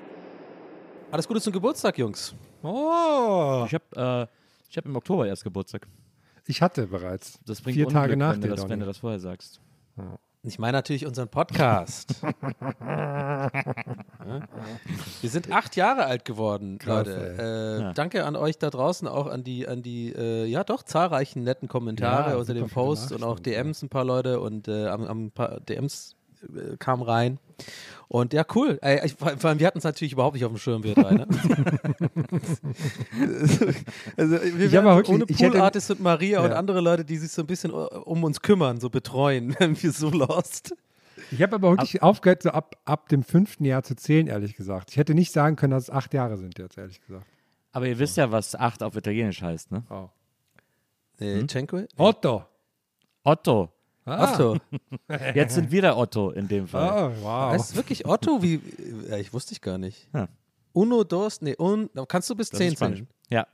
Podcast. Alles Gute zum Geburtstag, Jungs. Oh, Ich habe äh, ich hab im Oktober erst Geburtstag. ich hatte bereits. Das bringt Vier Unglück, Tage nach wenn, du dir, das, wenn du das vorher sagst. Ich meine natürlich unseren Podcast. Ja? Wir sind acht Jahre alt geworden, Krass, Leute. Äh, Ja. Danke an euch da draußen, auch an die, an die, äh, ja doch, zahlreichen netten Kommentare Ja, unter dem Post und auch DMs ein paar Leute und äh, am, am paar DMs äh, kamen rein. Und ja, cool. Ey, ich, vor allem, wir hatten es natürlich überhaupt nicht auf dem Schirm, wir drei, ne? also, wir aber wirklich- ohne ich hätte- Poolartist und Maria und Ja. andere Leute, die sich so ein bisschen uh, um uns kümmern, so betreuen, wären wir so lost. Ich habe aber wirklich aufgehört, so ab, ab dem fünften Jahr zu zählen, ehrlich gesagt. Ich hätte nicht sagen können, dass es acht Jahre sind jetzt, ehrlich gesagt. Aber ihr wisst ja, was 8 auf Italienisch heißt, ne? Oh. Äh, Cenque? Otto. Otto. Ah. Otto. Jetzt sind wir der Otto in dem Fall. Oh, wow. Heißt es wirklich Otto? Wie, ja, ich wusste ich gar nicht. Ja. Uno, dos, nee, un, kannst du bis Das 10 ist Spanisch. zählen? Ja.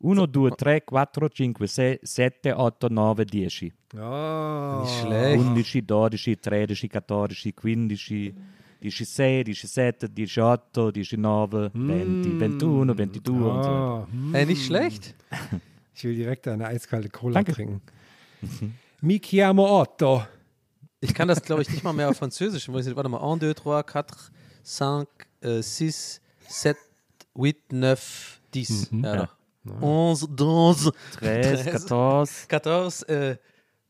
1, 2, 3, 4, 5, 6, 7, 8, 9, 10. Oh. Nicht schlecht. 11, 12, 13, 14, 15, 16, 17, 18, 19, 20, 21, 22 und so weiter. Oh. hm. Ey, nicht schlecht. Ich will direkt eine eiskalte Cola Danke. trinken. Mi chiamo Otto. Ich kann das, glaube ich, nicht mal mehr auf Französisch. Warte mal. 1, 2, 3, 4, 5, äh, 6, 7, 8, 9, 10. Ja, doch. 11, 12, 13, 14, 14. Äh,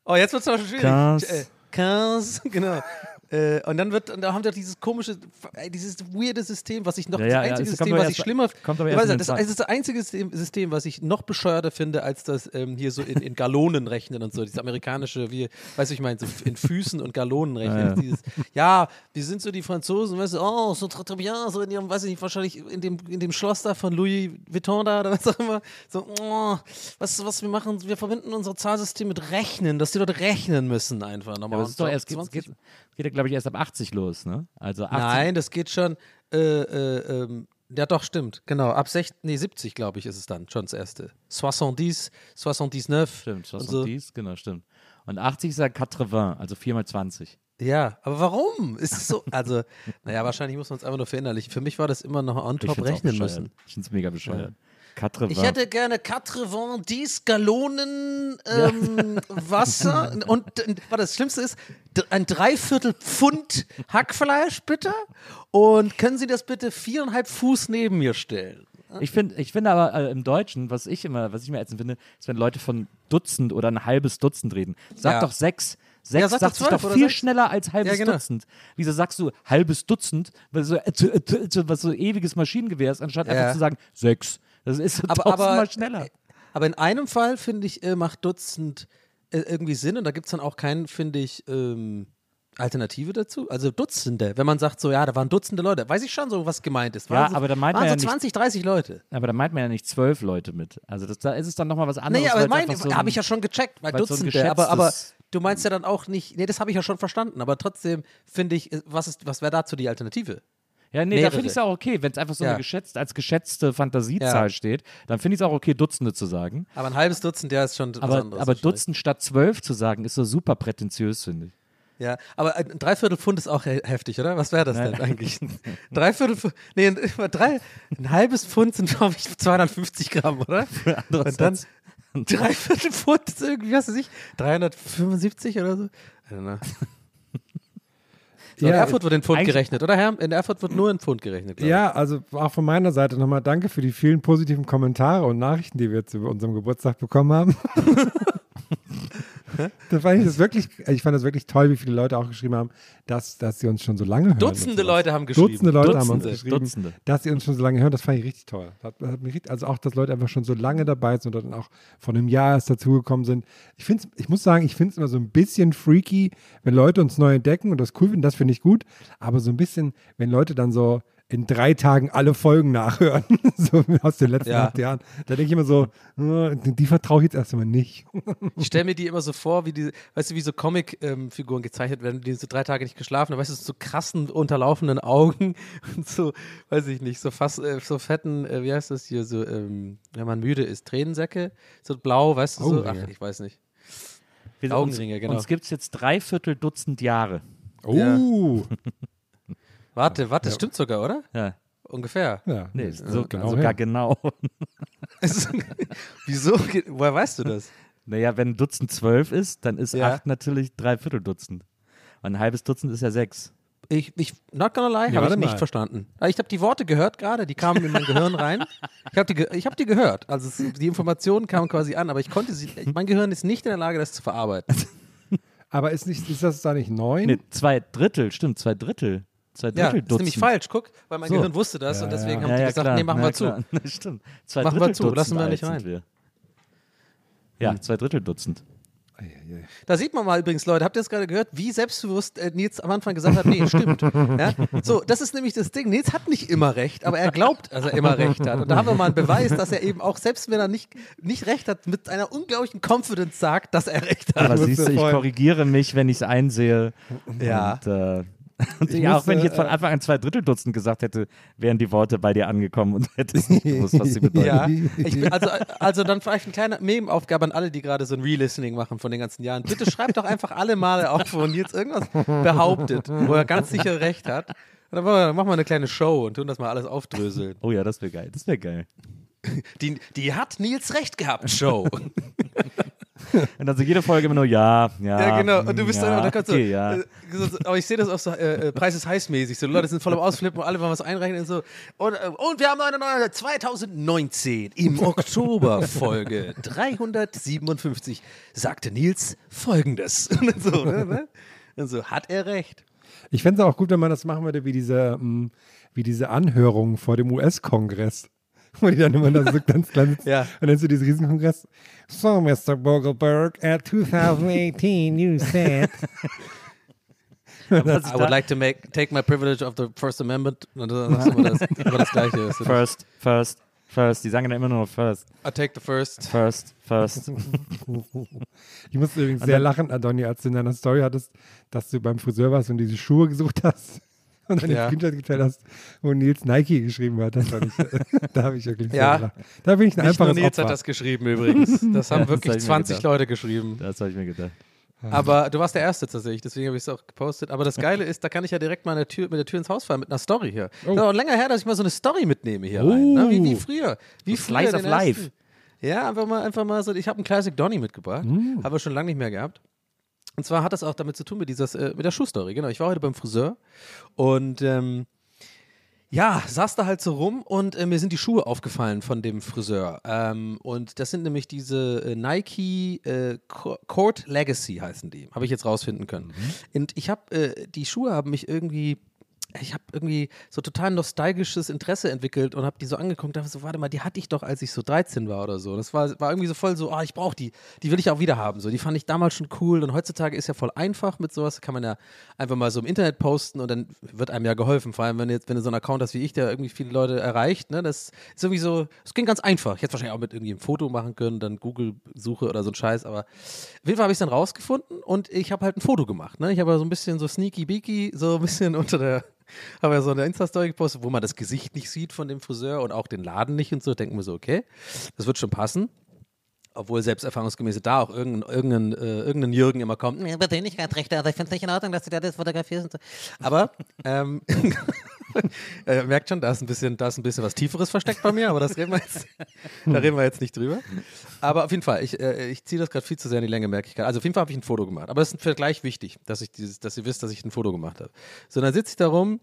oh, jetzt wird es aber schon schwierig. 15. Äh, 15, genau. Äh, und dann wird, und da haben wir dieses komische, äh, dieses weirde System, was ich noch, Ja, das ja, ja, einzige es kommt System, was erst- ich schlimmer, kommt aber erst das, es ist das einzige System, was ich noch bescheuerter finde, als das ähm, hier so in, in Gallonen rechnen und so, dieses amerikanische, wie, weißt du, ich meine, so in Füßen und Gallonen rechnen. Ja, ja. Dieses, ja, wir sind so die Franzosen, weißt du, oh, so très bien, so in ihrem, weiß ich nicht, wahrscheinlich in dem, in dem Schloss da von Louis Vuitton da oder was auch immer, so, oh, was, was wir machen, wir verbinden unser Zahlsystem mit Rechnen, dass die Leute rechnen müssen einfach Ja, nochmal. aber es ist doch erst, geht, 20 geht, ja, glaube ich, erst ab 80 los, ne? Also 80. Nein, das geht schon. Äh, äh, ähm, ja, doch, stimmt. Genau. Ab 60, nee, 70, glaube ich, ist es dann schon das erste. 70, 79. Stimmt, und was so. und dies, genau, stimmt. Und 80 ist ja 80, also 4 mal 20. Ja, aber warum? Ist es so? Also, naja, wahrscheinlich muss man es einfach nur verinnerlichen. Für mich war das immer noch on top rechnen müssen. Ich finde es mega bescheuert. 80. Ich hätte gerne 90 Gallonen ähm, Wasser und, und was das Schlimmste ist, ein Dreiviertel Pfund Hackfleisch bitte und können Sie das bitte viereinhalb Fuß neben mir stellen? Ich finde ich finde aber äh, im Deutschen, was ich immer, was ich mir ätzend finde, ist, wenn Leute von Dutzend oder ein halbes Dutzend reden. Sag Ja. doch sechs. Sechs Ja, sag sagt doch sich doch viel sechs. schneller als halbes Ja, genau. Dutzend. Wieso sagst du halbes Dutzend, was so, äh, äh, was so ewiges Maschinengewehr ist, anstatt Ja. einfach zu sagen sechs. Das ist so aber, aber, schneller. aber in einem Fall, finde ich, äh, macht Dutzend äh, irgendwie Sinn und da gibt es dann auch keinen, finde ich, ähm, Alternative dazu. Also Dutzende, wenn man sagt so, ja, da waren Dutzende Leute, weiß ich schon so, was gemeint ist. Waren Ja, so, aber da meint waren man so ja nicht- 20, 30 Leute. Aber da meint man ja nicht zwölf Leute mit. Also das, da ist es dann nochmal was anderes. Nee, aber mein, so habe ich ja schon gecheckt, weil weil's so Dutzende, aber, aber du meinst ja dann auch nicht, nee, das habe ich ja schon verstanden, aber trotzdem finde ich, äh, was, ist, was wäre dazu die Alternative? Ja, nee, da mehrere. finde ich es auch okay, wenn es einfach so Ja. eine geschätzt, als geschätzte Fantasiezahl Ja. steht, dann finde ich es auch okay, Dutzende zu sagen. Aber ein halbes Dutzend, ja, ist schon was Aber, anderes. aber. Dutzend statt zwölf zu sagen, ist so super prätentiös, finde ich. Ja, aber ein Dreiviertel Pfund ist auch he heftig, oder? Was wäre das denn eigentlich? Dreiviertel Pfund, nee, ein, drei, ein halbes Pfund sind, glaube ich, 250 Gramm, oder? Und dann Dreiviertel Pfund ist irgendwie, was weiß ich, 375 oder so? I don't know. So, in Ja, Erfurt wird in Pfund gerechnet, oder Herr? In Erfurt wird nur in Pfund gerechnet. Ja, also auch von meiner Seite nochmal danke für die vielen positiven Kommentare und Nachrichten, die wir jetzt über unserem Geburtstag bekommen haben. Da fand ich das wirklich, ich fand das wirklich toll, wie viele Leute auch geschrieben haben, dass, dass sie uns schon so lange hören. Dutzende. Leute haben geschrieben. Dutzende Leute haben uns Dutzende. geschrieben, Dutzende. dass sie uns schon so lange hören. Das fand ich richtig toll. Hat, hat mich, also auch, dass Leute einfach schon so lange dabei sind und dann auch von einem Jahr erst dazugekommen sind. Ich, find's, ich muss sagen, ich finde es immer so ein bisschen freaky, wenn Leute uns neu entdecken und das cool finden, das finde ich gut. Aber so ein bisschen, wenn Leute dann so in drei Tagen alle Folgen nachhören, so aus den letzten Ja. acht Jahren, da denke ich immer so, äh, die vertraue ich jetzt erst einmal nicht. Ich stelle mir die immer so vor, wie die, weißt du, wie so Comic-Figuren gezeichnet werden, die so drei Tage nicht geschlafen haben, weißt du, so krassen, unterlaufenden Augen und so, weiß ich nicht, so fast, äh, so fetten, äh, wie heißt das hier, so, ähm, wenn man müde ist, Tränensäcke, so blau, weißt du, so, ach, ich weiß nicht. Wir- Augenringe, uns, genau. Uns gibt es jetzt dreiviertel Dutzend Jahre. Oh, Warte, warte, das stimmt sogar, oder? Ja. Ungefähr. ja. Nee, so, genau sogar her. genau. Wieso? Woher weißt du das? Naja, wenn ein Dutzend zwölf ist, dann ist Ja. acht natürlich dreiviertel Dutzend. Und ein halbes Dutzend ist ja sechs. Ich, ich, not gonna lie, Nee, habe ich nicht mal. verstanden. Ich habe die Worte gehört gerade, die kamen in mein Gehirn rein. Ich habe die, ich hab die gehört. Also es, die Informationen kamen quasi an, aber ich konnte sie, mein Gehirn ist nicht in der Lage, das zu verarbeiten. Aber ist, nicht, ist das da nicht neun? Nee, zwei Drittel, stimmt, zwei Drittel. Zwei Ja, Drittel das ist Dutzend. nämlich falsch. Guck, weil mein So. Gehirn wusste das und Ja, deswegen ja. haben Ja, die ja, gesagt, klar. nee, machen ja, wir zu. stimmt. Zwei Machen wir Drittel zu, Dutzend lassen wir nicht rein. Wir. Ja, zwei Drittel Dutzend. Da sieht man mal übrigens, Leute, habt ihr das gerade gehört, wie selbstbewusst äh, Nils am Anfang gesagt hat, nee, stimmt. Ja? So, das ist nämlich das Ding. Nils hat nicht immer recht, aber er glaubt, dass er immer recht hat. Und da haben wir mal einen Beweis, dass er eben auch, selbst wenn er nicht, nicht recht hat, mit einer unglaublichen Confidence sagt, dass er recht hat. Aber siehst du, ich korrigiere mich, wenn ich es einsehe. Ja. Und, äh, und Ich ja, auch musste, wenn ich jetzt von äh, Anfang an zwei Drittel Dutzend gesagt hätte, wären die Worte bei dir angekommen und hättest nicht gewusst, was sie bedeuten. Ja, ich also, also dann vielleicht eine kleine Meme-Aufgabe an alle, die gerade so ein Re-Listening machen von den ganzen Jahren. Bitte schreibt doch einfach alle Male auf, wo Nils irgendwas behauptet, wo er ganz sicher recht hat. Und dann machen wir, machen wir eine kleine Show und tun das mal alles aufdröseln. Oh ja, das wäre geil. Das wäre geil. Die, die hat Nils recht gehabt, Show. Und dann so jede Folge immer nur ja, ja. Ja, genau. Und du bist ja, dann, und dann kannst du, okay, ja. äh, so, aber ich sehe das auch so, äh, äh, Preis ist heißmäßig. So, die Leute sind voll am Ausflippen und alle wollen was einrechnen und so. Und, äh, und wir haben eine neue 2019 im Oktober Folge 357 sagte Nils folgendes. Und so, ne, ne? Und so, hat er recht. Ich fände es auch gut, wenn man das machen würde, wie diese, ähm, wie diese Anhörung vor dem US-Kongress. Wo die dann immer da so ganz klein sitzen. Ja. Und dann so dieses Riesenkongress. So, Mr. Vogelberg, at 2018 you said. I would like to make, take my privilege of the First Amendment. Und dann du immer das, immer das Gleiche. Ist- First, first, first. Die sagen dann immer nur first, I take the first. first, first. Ich musste übrigens sehr lachen, Adoni, als du in deiner Story hattest, dass du beim Friseur warst und diese Schuhe gesucht hast. Und dann Ja. den Screenshot geteilt hast, wo Nils Nike geschrieben hat. Das ich, da habe ich wirklich Ja. Da bin ich ein Nicht nur einfaches Nils Opfer. hat das geschrieben übrigens. Das haben Ja, das wirklich mir 20 gedacht. Leute geschrieben. Das habe ich mir gedacht. Aber du warst der Erste tatsächlich, deswegen habe ich es auch gepostet. Aber das Geile ist, da kann ich ja direkt mal eine Tür, mit der Tür ins Haus fallen mit einer Story hier. Oh. Das ist auch länger her, dass ich mal so eine Story mitnehme hier rein. Ne? Wie, wie Oh. früher. Wie So früher Slice of Life. Ja, einfach mal, einfach mal so. Ich habe einen Classic Donny mitgebracht. Mm. Haben wir schon lange nicht mehr gehabt. Und zwar hat das auch damit zu tun mit, dieses, äh, mit der Schuhstory. Genau, ich war heute beim Friseur und ähm, ja, saß da halt so rum und äh, mir sind die Schuhe aufgefallen von dem Friseur. Ähm, und das sind nämlich diese äh, Nike äh, Co- Court Legacy heißen die. Habe ich jetzt rausfinden können. Und ich habe, äh, die Schuhe haben mich irgendwie. Ich habe irgendwie so total nostalgisches Interesse entwickelt und habe die so angeguckt und dachte so, warte mal, die hatte ich doch, als ich so 13 war oder so. Das war, war irgendwie so voll so, ah, ich brauche die, die will ich auch wieder haben. So, die fand ich damals schon cool und heutzutage ist ja voll einfach mit sowas, kann man ja einfach mal so im Internet posten und dann wird einem ja geholfen. Vor allem, wenn du jetzt, wenn du so einen Account hast wie ich, der irgendwie viele Leute erreicht, ne, das ist irgendwie so, es ging ganz einfach. Ich hätte wahrscheinlich auch mit irgendwie ein Foto machen können, dann Google-Suche oder so ein Scheiß, aber auf jeden Fall habe ich es dann rausgefunden und ich habe halt ein Foto gemacht. Ne? Ich habe so ein bisschen so sneaky beaky, so ein bisschen unter der, habe ja so eine Insta-Story gepostet, wo man das Gesicht nicht sieht von dem Friseur und auch den Laden nicht und so. Denken wir so, okay, das wird schon passen. Obwohl selbst erfahrungsgemäß da auch irgendein, irgendein, äh, irgendein Jürgen immer kommt, nee, Persönlichkeitsrechte, also ich finde es nicht in Ordnung, dass du da das fotografierst. Aber ähm, ihr merkt schon, da ist, ein bisschen, da ist ein bisschen was Tieferes versteckt bei mir, aber das reden wir jetzt, da reden wir jetzt nicht drüber. Aber auf jeden Fall, ich, äh, ich ziehe das gerade viel zu sehr in die Länge, merke ich gerade. Also auf jeden Fall habe ich ein Foto gemacht. Aber es ist ein Vergleich wichtig, dass, ich dieses, dass ihr wisst, dass ich ein Foto gemacht habe. So, dann sitze ich da rum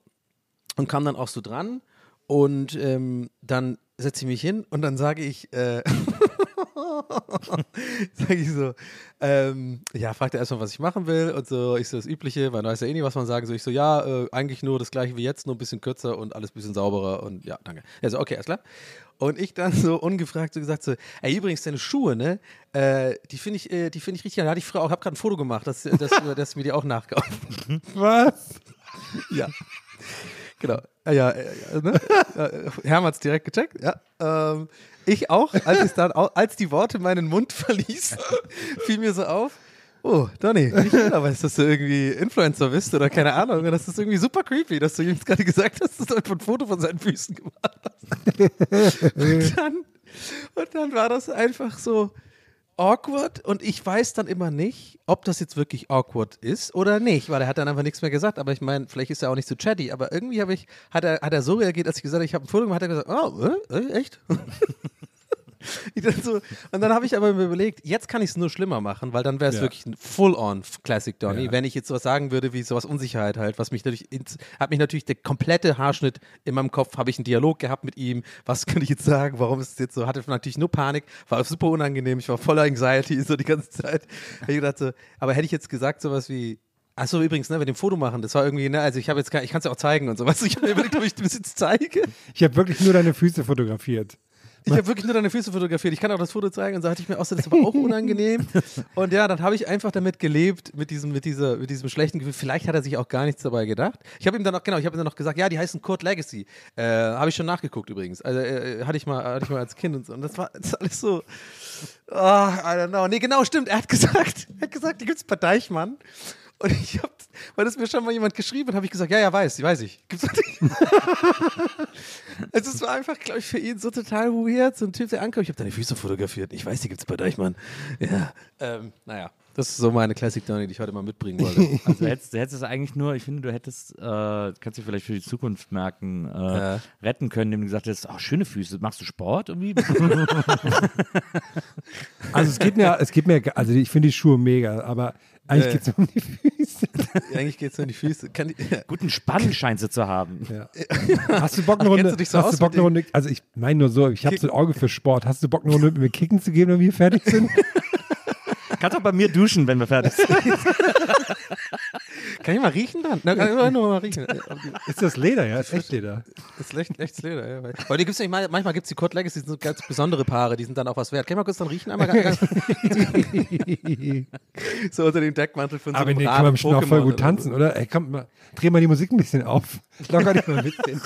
und kam dann auch so dran und ähm, dann setze ich mich hin und dann sage ich, äh, Sag ich so, ähm, ja, fragt er erstmal, was ich machen will und so, ich so das Übliche, man weiß ja eh nicht, was man sagen soll. Ich so, ja, äh, eigentlich nur das gleiche wie jetzt, nur ein bisschen kürzer und alles ein bisschen sauberer und ja, danke. Er so, okay, alles klar. Und ich dann so ungefragt so gesagt so, ey, übrigens, deine Schuhe, ne, äh, die finde ich, äh, die finde ich richtig, da hatte ich früher auch, habe gerade ein Foto gemacht, dass, dass, dass mir die auch nachkaufen. Was? Ja. Genau. Ja, ja, ja ne? Äh, Herm hat es direkt gecheckt, ja. Ähm, ich auch, als, dann, als die Worte meinen Mund verließen, fiel mir so auf, oh, Donny, nicht jeder weiß, dass du irgendwie Influencer bist oder keine Ahnung. Das ist irgendwie super creepy, dass du ihm gerade gesagt hast, dass du einfach ein Foto von seinen Füßen gemacht hast. Und dann, und dann war das einfach so awkward und ich weiß dann immer nicht, ob das jetzt wirklich awkward ist oder nicht, weil er hat dann einfach nichts mehr gesagt. Aber ich meine, vielleicht ist er auch nicht so chatty, aber irgendwie habe ich, hat er, hat er so reagiert, als ich gesagt habe, ich habe ein Foto gemacht, hat er gesagt, oh, äh, äh, echt? So, und dann habe ich aber überlegt, jetzt kann ich es nur schlimmer machen, weil dann wäre es Ja. wirklich ein Full-on Classic Donny, Ja. wenn ich jetzt sowas sagen würde wie sowas Unsicherheit halt, was mich natürlich, ins, hat mich natürlich der komplette Haarschnitt in meinem Kopf, habe ich einen Dialog gehabt mit ihm, was könnte ich jetzt sagen, warum ist es jetzt so, hatte natürlich nur Panik, war super unangenehm, ich war voller Anxiety so die ganze Zeit. Ich gedacht so, aber hätte ich jetzt gesagt sowas wie, Achso, übrigens, ne, mit dem Foto machen, das war irgendwie, ne, also ich habe jetzt ich kann es ja auch zeigen und so, weißt du, ich habe mir überlegt, ob ich das jetzt zeige. Ich habe wirklich nur deine Füße fotografiert. Ich habe wirklich nur deine Füße fotografiert. Ich kann auch das Foto zeigen und so hatte ich mir auch so, das war auch unangenehm. Und ja, dann habe ich einfach damit gelebt, mit diesem, mit dieser, mit diesem schlechten Gefühl. Vielleicht hat er sich auch gar nichts dabei gedacht. Ich habe ihm dann auch, genau, ich habe ihm dann noch gesagt, ja, die heißen Kurt Legacy. Äh, habe ich schon nachgeguckt übrigens. Also äh, hatte ich mal, hatte ich mal als Kind und so. Und das war das alles so. Oh, I don't know. Nee, genau, stimmt. Er hat gesagt, er hat gesagt, die gibt's bei Deichmann. Und ich habe, weil das mir schon mal jemand geschrieben hat, habe ich gesagt, ja, ja, weiß, weiß ich. Gibt's. Also es war einfach, glaube ich, für ihn so total weird. So ein Typ, der ankommt, ich habe deine Füße fotografiert. Ich weiß, die gibt's bei Deichmann. Ja, ähm, naja. Das ist so meine Classic Donny, die ich heute mal mitbringen wollte. Also du hättest, du hättest es eigentlich nur, ich finde, du hättest, äh, kannst du vielleicht für die Zukunft merken, äh, Ja. retten können, indem du gesagt hättest, oh, schöne Füße, machst du Sport irgendwie? Also es geht mir, es geht mir, also ich finde die Schuhe mega, aber eigentlich Ja. geht es um die Füße. Eigentlich geht es nur in die Füße. Kann die, ja. Guten Spann scheinst du zu haben. Ja. Hast du Bock eine Runde? so hast du Bock eine Runde? Also ich meine nur so, ich habe so ein Auge für Sport. Hast du Bock eine Runde mit mir kicken zu gehen, wenn wir fertig sind? Kannst auch bei mir duschen, wenn wir fertig sind. Kann ich mal riechen dann? Na, kann ich nur mal riechen. Ist das Leder, ja? Ist echt Leder. Das ist echt, echtes Leder, ja. Weil, aber die gibt's nicht, mal- manchmal gibt es die Kurt Legacy, die sind so ganz besondere Paare, die sind dann auch was wert. Kann ich mal kurz dann riechen? Einmal ganz, so unter dem Deckmantel von so Aber einem nee, kann man bestimmt auch voll gut tanzen, oder? Ey, komm mal, dreh mal die Musik ein bisschen auf. Locker dich mal ein bisschen.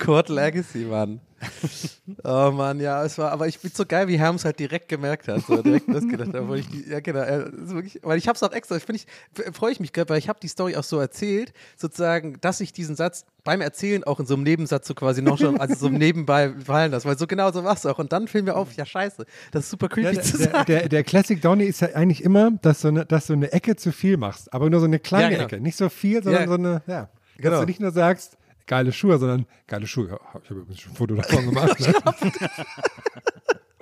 Kurt Legacy, Mann. Oh Mann, ja, es war, aber ich bin so geil, wie Herms halt direkt gemerkt hat, so direkt losgedacht, obwohl ich die, ja genau, äh, wirklich, weil ich hab's auch extra, ich finde ich, freue ich mich gerade, weil ich habe die Story auch so erzählt, sozusagen, dass ich diesen Satz beim Erzählen auch in so einem Nebensatz so quasi noch schon, also so nebenbei fallen lasse, weil so genau so war's auch und dann fiel mir auf, ja scheiße, das ist super creepy Ja, zu der, sagen. der, der Classic Donny ist ja eigentlich immer, dass du, eine, dass du eine Ecke zu viel machst, aber nur so eine kleine Ja, genau. Ecke. Nicht so viel, sondern Ja. so eine, ja. Dass Genau. du nicht nur sagst, geile Schuhe, sondern geile Schuhe. Ja, ich habe übrigens schon ein Foto davon gemacht. Ne?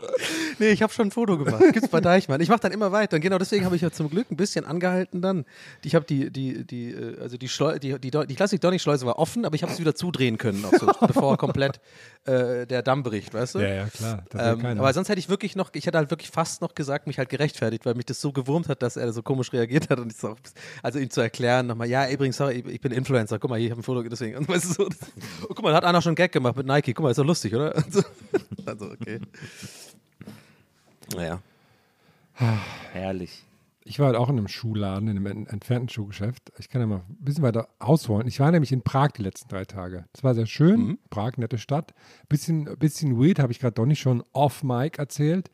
Nee, ich habe schon ein Foto gemacht. Gibt's bei Deichmann. Ich mache dann immer weiter. Und genau deswegen habe ich ja zum Glück ein bisschen angehalten dann. Ich habe die, die, die, äh, also die, Schleu die, die, die Classic Donny Schleuse war offen, aber ich habe es wieder zudrehen können, so, bevor komplett äh, der Damm bricht, weißt du? ja, ja, klar. Ähm, aber sonst hätte ich wirklich noch, ich hätte halt wirklich fast noch gesagt, mich halt gerechtfertigt, weil mich das so gewurmt hat, dass er so komisch reagiert hat und ich so, also ihm zu erklären nochmal, ja, übrigens, sorry, ich, bin Influencer, guck mal, hier, ich habe ein Foto, deswegen, und weißt du, so, das, oh, guck mal, da hat einer schon einen Gag gemacht mit Nike, guck mal, ist doch lustig, oder? So, also, okay. Naja. Herrlich. Ich war halt auch in einem Schuhladen, in einem en- entfernten Schuhgeschäft. Ich kann ja mal ein bisschen weiter ausholen. Ich war nämlich in Prag die letzten drei Tage. Das war sehr schön. Mhm. Prag, nette Stadt. Bisschen, bisschen weird, habe ich gerade doch nicht schon off-mic erzählt.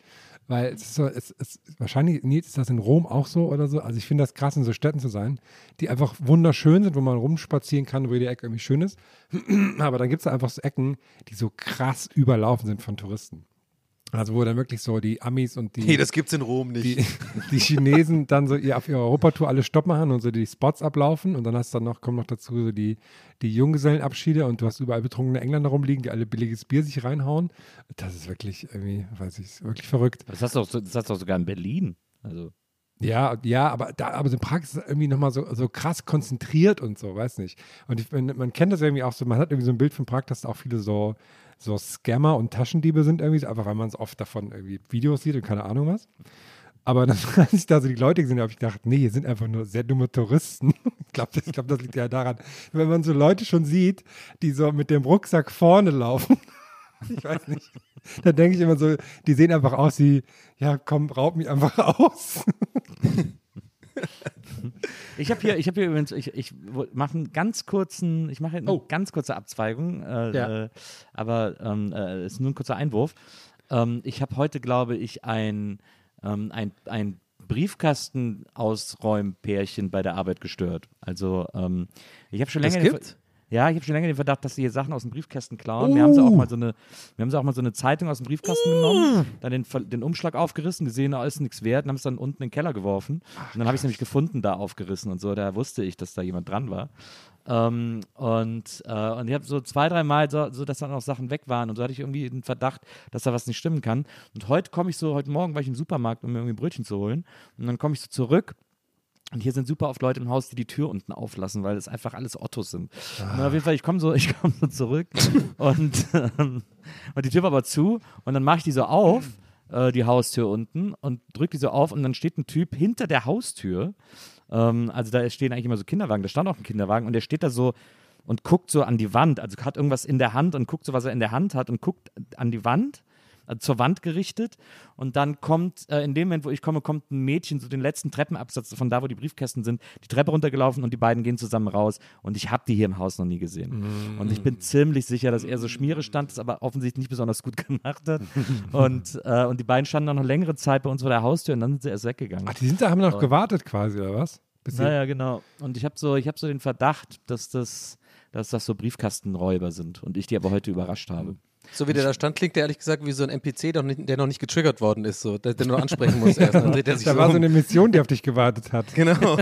Weil es ist so, es, es, wahrscheinlich, Nils, ist das in Rom auch so oder so. Also ich finde das krass, in so Städten zu sein, die einfach wunderschön sind, wo man rumspazieren kann, wo jede Ecke irgendwie schön ist. Aber dann gibt es da einfach so Ecken, die so krass überlaufen sind von Touristen. Also wo dann wirklich so die Amis und die Nee, das gibt's in Rom nicht. die, die Chinesen dann so ihr, auf ihrer Europatour alle Stopp machen und so die Spots ablaufen und dann hast du dann noch, kommen noch dazu so die, die Junggesellenabschiede und du hast überall betrunkene Engländer rumliegen, die alle billiges Bier sich reinhauen. Das ist wirklich irgendwie, weiß ich, wirklich verrückt. Das hast du auch, das hast du auch sogar in Berlin. Also, Ja, ja, aber da, aber so in Prag ist es irgendwie nochmal so, so krass konzentriert und so, weiß nicht. Und ich, man, man kennt das irgendwie auch so, man hat irgendwie so ein Bild von Prag, dass da auch viele so, so Scammer und Taschendiebe sind irgendwie, einfach weil man es oft davon irgendwie Videos sieht und keine Ahnung was. Aber dann, als ich da so die Leute gesehen habe, habe ich gedacht, nee, hier sind einfach nur sehr dumme Touristen. Ich glaube, das, glaub, das liegt ja daran, wenn man so Leute schon sieht, die so mit dem Rucksack vorne laufen. Ich weiß nicht. Da denke ich immer so, die sehen einfach aus wie, ja, komm, raub mich einfach aus. Ich habe hier, ich habe hier übrigens, ich, ich mache einen ganz kurzen, ich mache eine Oh. ganz kurze Abzweigung, äh, Ja. äh, aber ähm, äh, ist nur ein kurzer Einwurf. Ähm, ich habe heute, glaube ich, ein, ähm, ein, ein Briefkasten-Ausräumpärchen bei der Arbeit gestört. Also ähm, ich habe schon länger den gibt's? Ja, ich habe schon länger den Verdacht, dass sie hier Sachen aus dem Briefkasten klauen. Wir haben sie auch mal so eine, wir haben sie auch mal so eine Zeitung aus dem Briefkasten genommen, dann den, den Umschlag aufgerissen, gesehen, da ist nichts wert, und haben es dann unten in den Keller geworfen. und dann habe ich es nämlich gefunden, da aufgerissen und so. Da wusste ich, dass da jemand dran war. Ähm, und, äh, und ich habe so zwei, drei Mal so, so, dass dann auch Sachen weg waren und so hatte ich irgendwie den Verdacht, dass da was nicht stimmen kann. Und heute komme ich so, heute Morgen war ich im Supermarkt, um mir irgendwie ein Brötchen zu holen. Und dann komme ich so zurück und hier sind super oft Leute im Haus, die die Tür unten auflassen, weil es einfach alles Ottos sind. Und auf jeden Fall, ich komme so, ich komme so zurück und, ähm, und die Tür war aber zu und dann mache ich die so auf, äh, die Haustür unten und drücke die so auf und dann steht ein Typ hinter der Haustür. Ähm, also da stehen eigentlich immer so Kinderwagen, da stand auch ein Kinderwagen und der steht da so und guckt so an die Wand, also hat irgendwas in der Hand und guckt so, was er in der Hand hat und guckt an die Wand also zur Wand gerichtet und dann kommt, äh, in dem Moment, wo ich komme, kommt ein Mädchen, so den letzten Treppenabsatz von da, wo die Briefkästen sind, die Treppe runtergelaufen und die beiden gehen zusammen raus und ich habe die hier im Haus noch nie gesehen. Und ich bin ziemlich sicher, dass er so Schmiere stand, das aber offensichtlich nicht besonders gut gemacht hat und, äh, und die beiden standen dann noch längere Zeit bei uns vor der Haustür und dann sind sie erst weggegangen. Ach, die sind da, haben noch gewartet quasi, oder was? Bis Naja, genau. Und ich habe so, ich hab so den Verdacht, dass das, dass das so Briefkastenräuber sind und ich die aber heute überrascht habe. So wie der da stand, klingt der ehrlich gesagt wie so ein NPC, der noch nicht, der noch nicht getriggert worden ist, so, der, der nur ansprechen muss erst. Dann dreht er sich Da so war so um. eine Mission, die auf dich gewartet hat. Genau.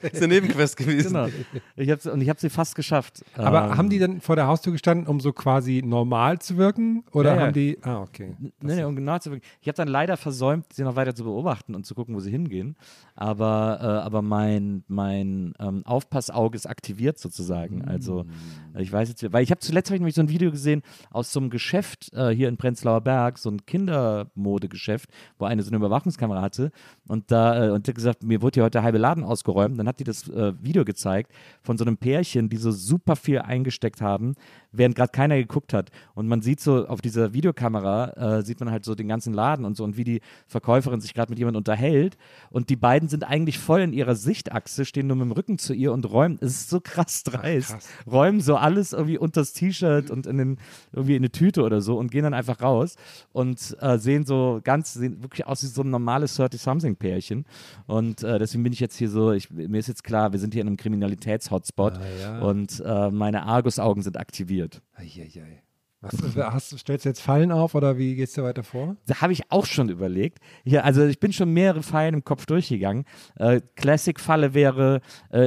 Das ist eine Nebenquest gewesen. Genau. Ich hab's, und ich habe sie fast geschafft. Aber Ähm, haben die dann vor der Haustür gestanden, um so quasi normal zu wirken? Oder Ja, ja. haben die. Ah, okay. Nee, nee, um genau zu Ich habe dann leider versäumt, sie noch weiter zu beobachten und zu gucken, wo sie hingehen. Aber, äh, aber mein, mein ähm, Aufpassauge ist aktiviert sozusagen. Also Mm. Ich weiß jetzt, weil ich habe zuletzt hab ich nämlich so ein Video gesehen aus so einem Geschäft äh, hier in Prenzlauer Berg, so ein Kindermodegeschäft, wo eine so eine Überwachungskamera hatte. Und da äh, und hat gesagt, mir wurde hier heute der halbe Laden ausgeräumt. Dann hat die das äh, Video gezeigt von so einem Pärchen, die so super viel eingesteckt haben, während gerade keiner geguckt hat. Und man sieht so auf dieser Videokamera, äh, sieht man halt so den ganzen Laden und so und wie die Verkäuferin sich gerade mit jemandem unterhält. Und die beiden sind eigentlich voll in ihrer Sichtachse, stehen nur mit dem Rücken zu ihr und räumen. Es ist so krass dreist. räumen so alles irgendwie unter das T-Shirt und in den, irgendwie in eine Tüte oder so und gehen dann einfach raus und äh, sehen so ganz, sehen wirklich aus wie so ein normales 30-something-Pärchen. Und äh, deswegen bin ich jetzt hier so, ich, mir ist jetzt klar, wir sind hier in einem Kriminalitäts-Hotspot und äh, meine Argus-Augen sind aktiviert. Eieiei. Was, hast, stellst du jetzt Fallen auf oder wie gehst du weiter vor? Da habe ich auch schon überlegt. Ja, also ich bin schon mehrere Fallen im Kopf durchgegangen. Äh, Classic-Falle wäre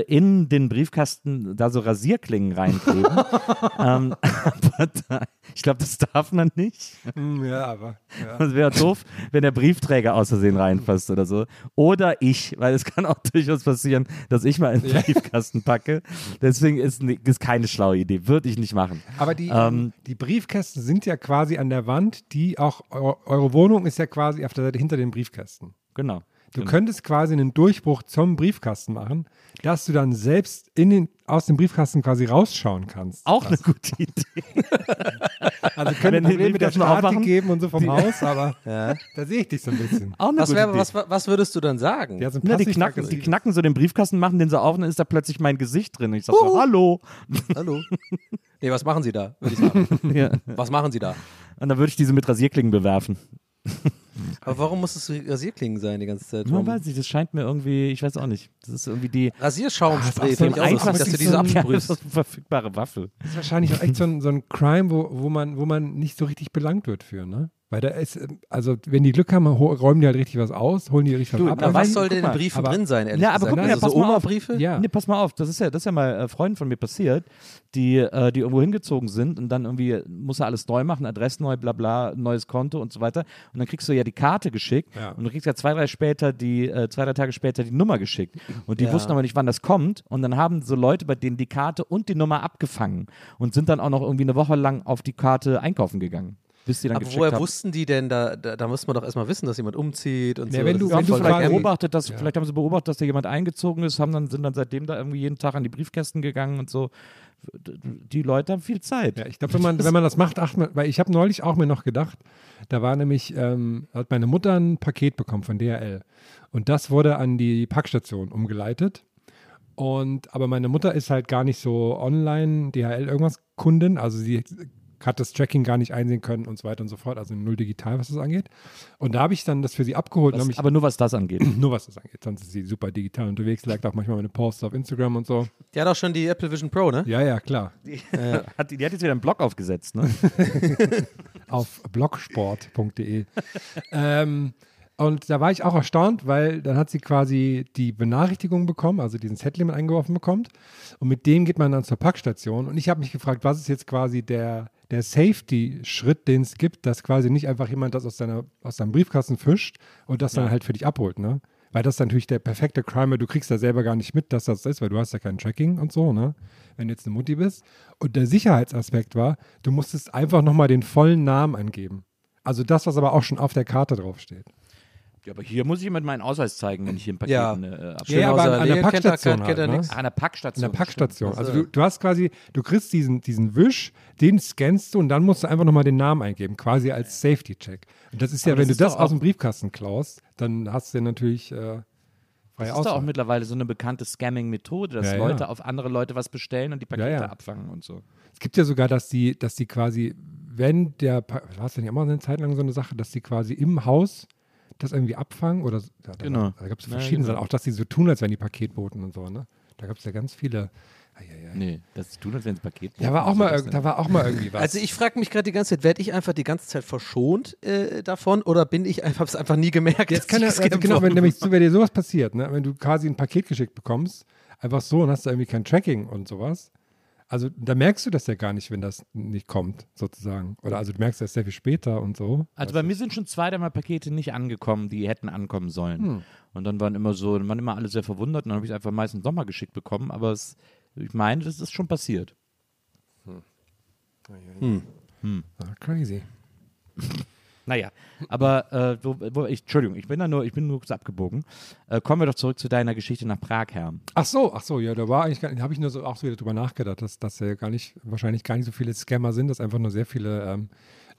in in den Briefkasten da so Rasierklingen reinkleben. ähm, ich glaube, das darf man nicht. Hm, ja, aber. Ja. Das wäre doof, wenn der Briefträger aus Versehen reinfasst oder so. Oder ich, weil es kann auch durchaus passieren, dass ich mal in den Briefkasten packe. Deswegen ist, ist keine schlaue Idee. Würde ich nicht machen. Aber die, Ähm, die Briefkästen sind ja quasi an der Wand, die auch, eu- eure Wohnung ist ja quasi auf der Seite hinter den Briefkästen. Genau. Du könntest quasi einen Durchbruch zum Briefkasten machen, dass du dann selbst in den, aus dem Briefkasten quasi rausschauen kannst. Auch eine gute Idee. Also können die Probleme mit der Statik geben und so vom Haus, aber da sehe ich dich so ein bisschen. Auch eine Was, gute wär, Idee. was, was würdest du dann sagen? Ja, ein Na, die, knacken, die knacken so den Briefkasten, machen den so auf und dann ist da plötzlich mein Gesicht drin. Und ich sag so, hallo. Hallo. Nee, was machen Sie da, würde ich sagen. Ja. Was machen Sie da? Und dann würde ich diese mit Rasierklingen bewerfen. Aber warum muss es so Rasierklingen sein die ganze Zeit? Man Warum? weiß nicht, das scheint mir irgendwie, ich weiß auch nicht. Das ist irgendwie die Rasierschaumspray so finde ich auch einfach lustig, dass du so diese ein- absprühst. Ja, das ist eine verfügbare Waffe. Das ist wahrscheinlich auch echt so ein, so ein Crime, wo, wo, man, wo man nicht so richtig belangt wird für, ne? Weil da ist, ähm, also wenn die Glück haben, räumen die halt richtig was aus, holen die richtig was ab. Na, Aber was soll denn in den Briefen aber- drin sein, ehrlich Ja, aber gesagt? guck mal, also pass so mal auf. Oma-Briefe? Ja. Nee, pass mal auf, das ist ja, das ist ja mal äh, Freunden von mir passiert, die, äh, die irgendwo hingezogen sind und dann irgendwie muss er alles neu machen, Adresse neu, bla bla, neues Konto und so weiter. Und dann kriegst du ja die Karte geschickt Ja. und du kriegst ja zwei, drei später die, äh, zwei, drei Tage später die Nummer geschickt. Und die Ja. wussten aber nicht, wann das kommt. Und dann haben so Leute bei denen die Karte und die Nummer abgefangen und sind dann auch noch irgendwie eine Woche lang auf die Karte einkaufen gegangen. Bis die dann Aber gecheckt woher haben. wussten die denn, da, da, da muss man doch erstmal wissen, dass jemand umzieht und Ja, so. wenn du- wenn du sie vielleicht beobachtet, dass, vielleicht haben sie beobachtet, dass da jemand eingezogen ist, haben dann, sind dann seitdem da irgendwie jeden Tag an die Briefkästen gegangen und so. Die Leute haben viel Zeit. Ja, ich glaube, wenn man, wenn man das macht, achtet man, weil ich habe neulich auch mir noch gedacht, da war nämlich, ähm, hat meine Mutter ein Paket bekommen von DHL und das wurde an die Packstation umgeleitet. Und aber meine Mutter ist halt gar nicht so online DHL irgendwas Kundin, also sie hat das Tracking gar nicht einsehen können und so weiter und so fort, also null digital, was das angeht. Und da habe ich dann das für sie abgeholt. Was, aber nur was das angeht. nur was das angeht, sonst ist sie super digital unterwegs, liked auch manchmal meine Posts auf Instagram und so. Die hat auch schon die Apple Vision Pro, ne? Ja, ja, klar. Hat, die die hat jetzt wieder einen Blog aufgesetzt, ne? auf blogsport.de. ähm, und da war ich auch erstaunt, weil dann hat sie quasi die Benachrichtigung bekommen, also diesen man eingeworfen bekommt. Und mit dem geht man dann zur Packstation. Und ich habe mich gefragt, was ist jetzt quasi der, der Safety-Schritt, den es gibt, dass quasi nicht einfach jemand das aus, seiner, aus seinem Briefkasten fischt und das dann halt für dich abholt, ne? Weil das ist natürlich der perfekte Crime, du kriegst da selber gar nicht mit, dass das ist, weil du hast ja kein Tracking und so, ne? Wenn du jetzt eine Mutti bist. Und der Sicherheitsaspekt war, du musstest einfach nochmal den vollen Namen angeben. Also das, was aber auch schon auf der Karte draufsteht. Ja, aber hier muss ich mit meinen Ausweis zeigen, wenn ich hier ein Paket Ja. äh, abschicke. Ja, aber außer an der er- Packstation er halt, ne? Ah, an der Packstation. In der Packstation. Also du, du hast quasi, du kriegst diesen, diesen Wisch, den scannst du und dann musst du einfach nochmal den Namen eingeben, quasi als Safety-Check. Und das ist ja, Aber wenn das du das aus dem Briefkasten klaust, dann hast du natürlich äh, Das ist doch auch Auswahl. mittlerweile so eine bekannte Scamming-Methode, dass Ja, ja. Leute auf andere Leute was bestellen und die Pakete Ja, ja. abfangen und so. Es gibt ja sogar, dass die, dass die quasi, wenn der, war es denn ja immer eine Zeit lang so eine Sache, dass die quasi im Haus das irgendwie abfangen oder, ja, da, Genau. da gab es Ja, verschiedene genau. Sachen, auch dass die so tun, als wären die Paketboten und so, ne? Da gab es ja ganz viele. Eieiei. Nee, das tun, als wenn es Paket Da war auch mal, da war auch mal irgendwie was. Also ich frage mich gerade die ganze Zeit, werde ich einfach die ganze Zeit verschont äh, davon oder bin ich einfach, hab's einfach nie gemerkt? Jetzt dass kann ich er, also genau, wenn nämlich wenn dir sowas passiert, ne, wenn du quasi ein Paket geschickt bekommst, einfach so und hast da irgendwie kein Tracking und sowas. Also da merkst du das ja gar nicht, wenn das nicht kommt, sozusagen. Oder also du merkst das sehr viel später und so. Also bei mir sind schon zwei, dreimal Pakete nicht angekommen, die hätten ankommen sollen. Hm. Und dann waren immer so, dann waren immer alle sehr verwundert und dann habe ich es einfach meistens nochmal geschickt bekommen, aber es, ich meine, das ist schon passiert. Ah, crazy. Naja, aber äh, wo, wo, ich, Entschuldigung, ich bin da nur, ich bin nur kurz abgebogen. Äh, kommen wir doch zurück zu deiner Geschichte nach Prag, Herr. Ach so, ach so, ja, da war eigentlich, habe ich nur so auch so wieder drüber nachgedacht, dass, dass ja gar nicht, wahrscheinlich gar nicht so viele Scammer sind, dass einfach nur sehr viele ähm,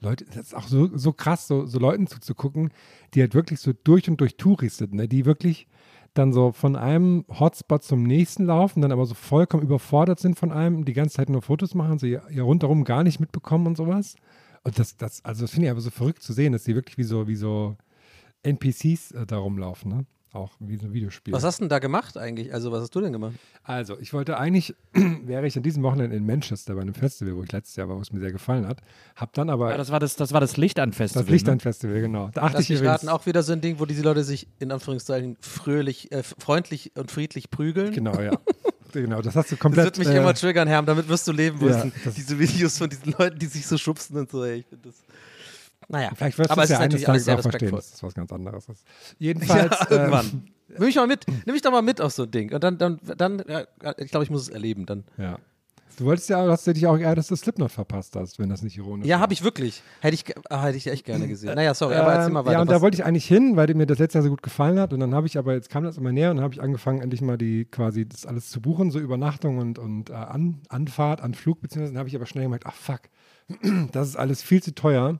Leute, das ist auch so, so krass, so, so Leuten zuzugucken, die halt wirklich so durch und durch Touris sind, ne? die wirklich dann so von einem Hotspot zum nächsten laufen, dann aber so vollkommen überfordert sind von einem, die ganze Zeit nur Fotos machen, so ihr rundherum gar nicht mitbekommen und sowas. Und das, das, also das finde ich aber so verrückt zu sehen, dass die wirklich wie so, wie so NPCs äh, da rumlaufen, ne? Auch wie so ein Videospiel. Was hast du denn da gemacht eigentlich? Also was hast du denn gemacht? Also, ich wollte eigentlich, wäre ich an diesem Wochenende in Manchester bei einem Festival, wo ich letztes Jahr war, wo es mir sehr gefallen hat, hab dann aber Ja, das war das, das war das Lichtern-Festival. das Lichtern-Festival, genau. Da achte Lass ich übrigens, raten, auch wieder so ein Ding, wo diese Leute sich in Anführungszeichen fröhlich, äh, freundlich und friedlich prügeln. genau, ja. genau, das hast du Das komplett. wird mich äh, immer triggern, Herr, damit wirst du leben ja, müssen. das- Diese Videos von diesen Leuten, die sich so schubsen und so, ey, ich finde das. Naja, Vielleicht wirst du aber es ja ist eines Tages auch verstehen, dass das was ganz anderes ist. Jedenfalls, Ja, irgendwann. Nimm mich mal mit, nimm mich doch mal mit auf so ein Ding. Und dann, dann, dann ja, ich glaube, ich muss es erleben dann. ja. Du wolltest ja, hast du dich auch eher, dass du Slipknot verpasst hast, wenn das nicht ironisch Ja, war. habe ich wirklich. Hätte ich, ah, hätte ich echt gerne gesehen. Naja, sorry, aber erzähl mal Ähm, weiter. Ja, und da wollte ich eigentlich hin, weil mir das letzte Jahr so gut gefallen hat. Und dann habe ich aber, jetzt kam das immer näher und dann habe ich angefangen, endlich mal die quasi das alles zu buchen, so Übernachtung und, und äh, An, Anfahrt, Anflug, beziehungsweise dann habe ich aber schnell gemerkt, ach fuck, das ist alles viel zu teuer.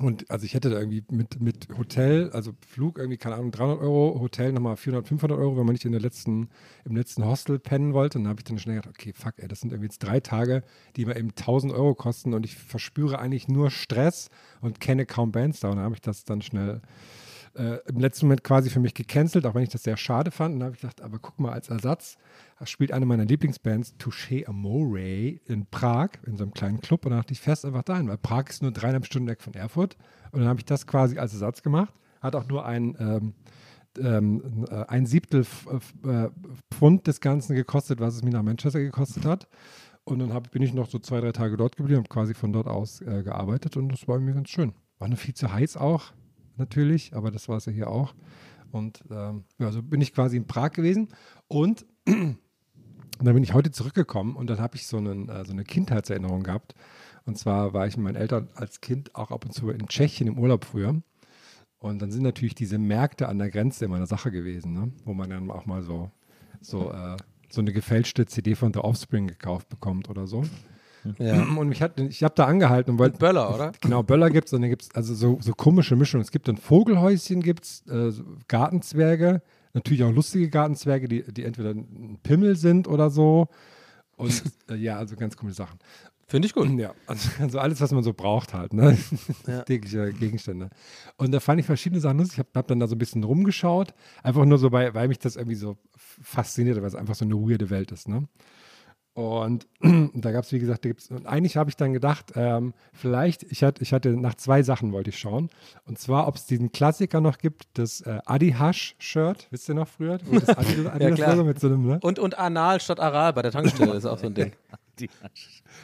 Und also ich hätte da irgendwie mit, mit Hotel, also Flug irgendwie, keine Ahnung, 300 Euro, Hotel nochmal 400, 500 Euro, wenn man nicht in der letzten, im letzten Hostel pennen wollte. Und dann habe ich dann schnell gedacht, okay, fuck, ey, das sind irgendwie jetzt drei Tage, die mir eben 1000 Euro kosten und ich verspüre eigentlich nur Stress und kenne kaum Bands da. Und dann habe ich das dann schnell äh, im letzten Moment quasi für mich gecancelt, auch wenn ich das sehr schade fand. Und dann habe ich gedacht, aber guck mal, als Ersatz spielt eine meiner Lieblingsbands, Touché Amore, in Prag, in so einem kleinen Club. Und dann dachte ich fest einfach dahin, weil Prag ist nur dreieinhalb Stunden weg von Erfurt. Und dann habe ich das quasi als Ersatz gemacht. Hat auch nur ein, ähm, ähm, äh, ein Siebtel F- äh, Pfund des Ganzen gekostet, was es mir nach Manchester gekostet hat. Und dann hab, bin ich noch so zwei, drei Tage dort geblieben, habe quasi von dort aus äh, gearbeitet und das war mir ganz schön. War nur viel zu heiß auch, natürlich, aber das war es ja hier auch. Und ähm, ja, so bin ich quasi in Prag gewesen und dann bin ich heute zurückgekommen und dann habe ich so, einen, äh, so eine Kindheitserinnerung gehabt. Und zwar war ich mit meinen Eltern als Kind auch ab und zu in Tschechien im Urlaub früher. Und dann sind natürlich diese Märkte an der Grenze immer eine Sache gewesen, ne? wo man dann auch mal so, so, äh, so eine gefälschte CD von The Offspring gekauft bekommt oder so. Ja. Und mich hat, ich habe da angehalten und wollte. Böller, oder? Genau, Böller gibt es und dann gibt es also so, so komische Mischungen. Es gibt ein Vogelhäuschen, gibt es äh, Gartenzwerge, natürlich auch lustige Gartenzwerge, die, die entweder ein Pimmel sind oder so. Und äh, ja, also ganz komische Sachen. Finde ich gut. Ja, also, also alles, was man so braucht halt, ne? Ja. Tägliche Gegenstände. Und da fand ich verschiedene Sachen lustig. Ich habe hab dann da so ein bisschen rumgeschaut, einfach nur so, weil, weil mich das irgendwie so fasziniert, weil es einfach so eine weirde Welt ist, ne? Und da gab es, wie gesagt, da gibt's, und eigentlich habe ich dann gedacht, ähm, vielleicht, ich hatte, ich hatte nach zwei Sachen wollte ich schauen. Und zwar, ob es diesen Klassiker noch gibt, das äh, Adi Hash-Shirt, wisst ihr noch früher? Wo das Adi, Adi klar. Logo mit so einem, ne? Und, und Anal statt Aral bei der Tankstelle ist auch so ein Ding.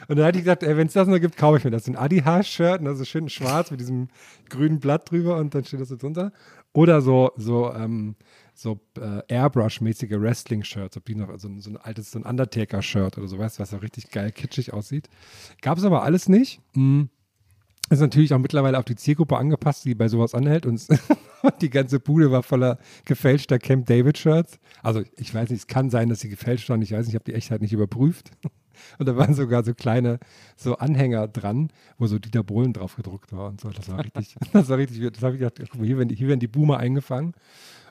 Und dann hatte ich gesagt, wenn es das noch gibt, kaufe ich mir das. Ein Adi-Hash-Shirt, und das ist schön schwarz mit diesem grünen Blatt drüber und dann steht das so drunter. Oder so, so, ähm, so äh, Airbrush-mäßige Wrestling-Shirts, also so ein altes, so ein Undertaker-Shirt oder so, du, was auch richtig geil kitschig aussieht. Gab es aber alles nicht. Mhm. Ist natürlich auch mittlerweile auf die Zielgruppe angepasst, die bei sowas anhält. Und die ganze Bude war voller gefälschter Camp David-Shirts. Also ich weiß nicht, es kann sein, dass sie gefälscht waren. Ich weiß nicht, ich habe die Echtheit nicht überprüft. Und da waren sogar so kleine so Anhänger dran, wo so Dieter Bohlen drauf gedruckt war und so. Das war richtig, das war richtig, das habe ich gedacht, hier werden, die, hier werden die Boomer eingefangen.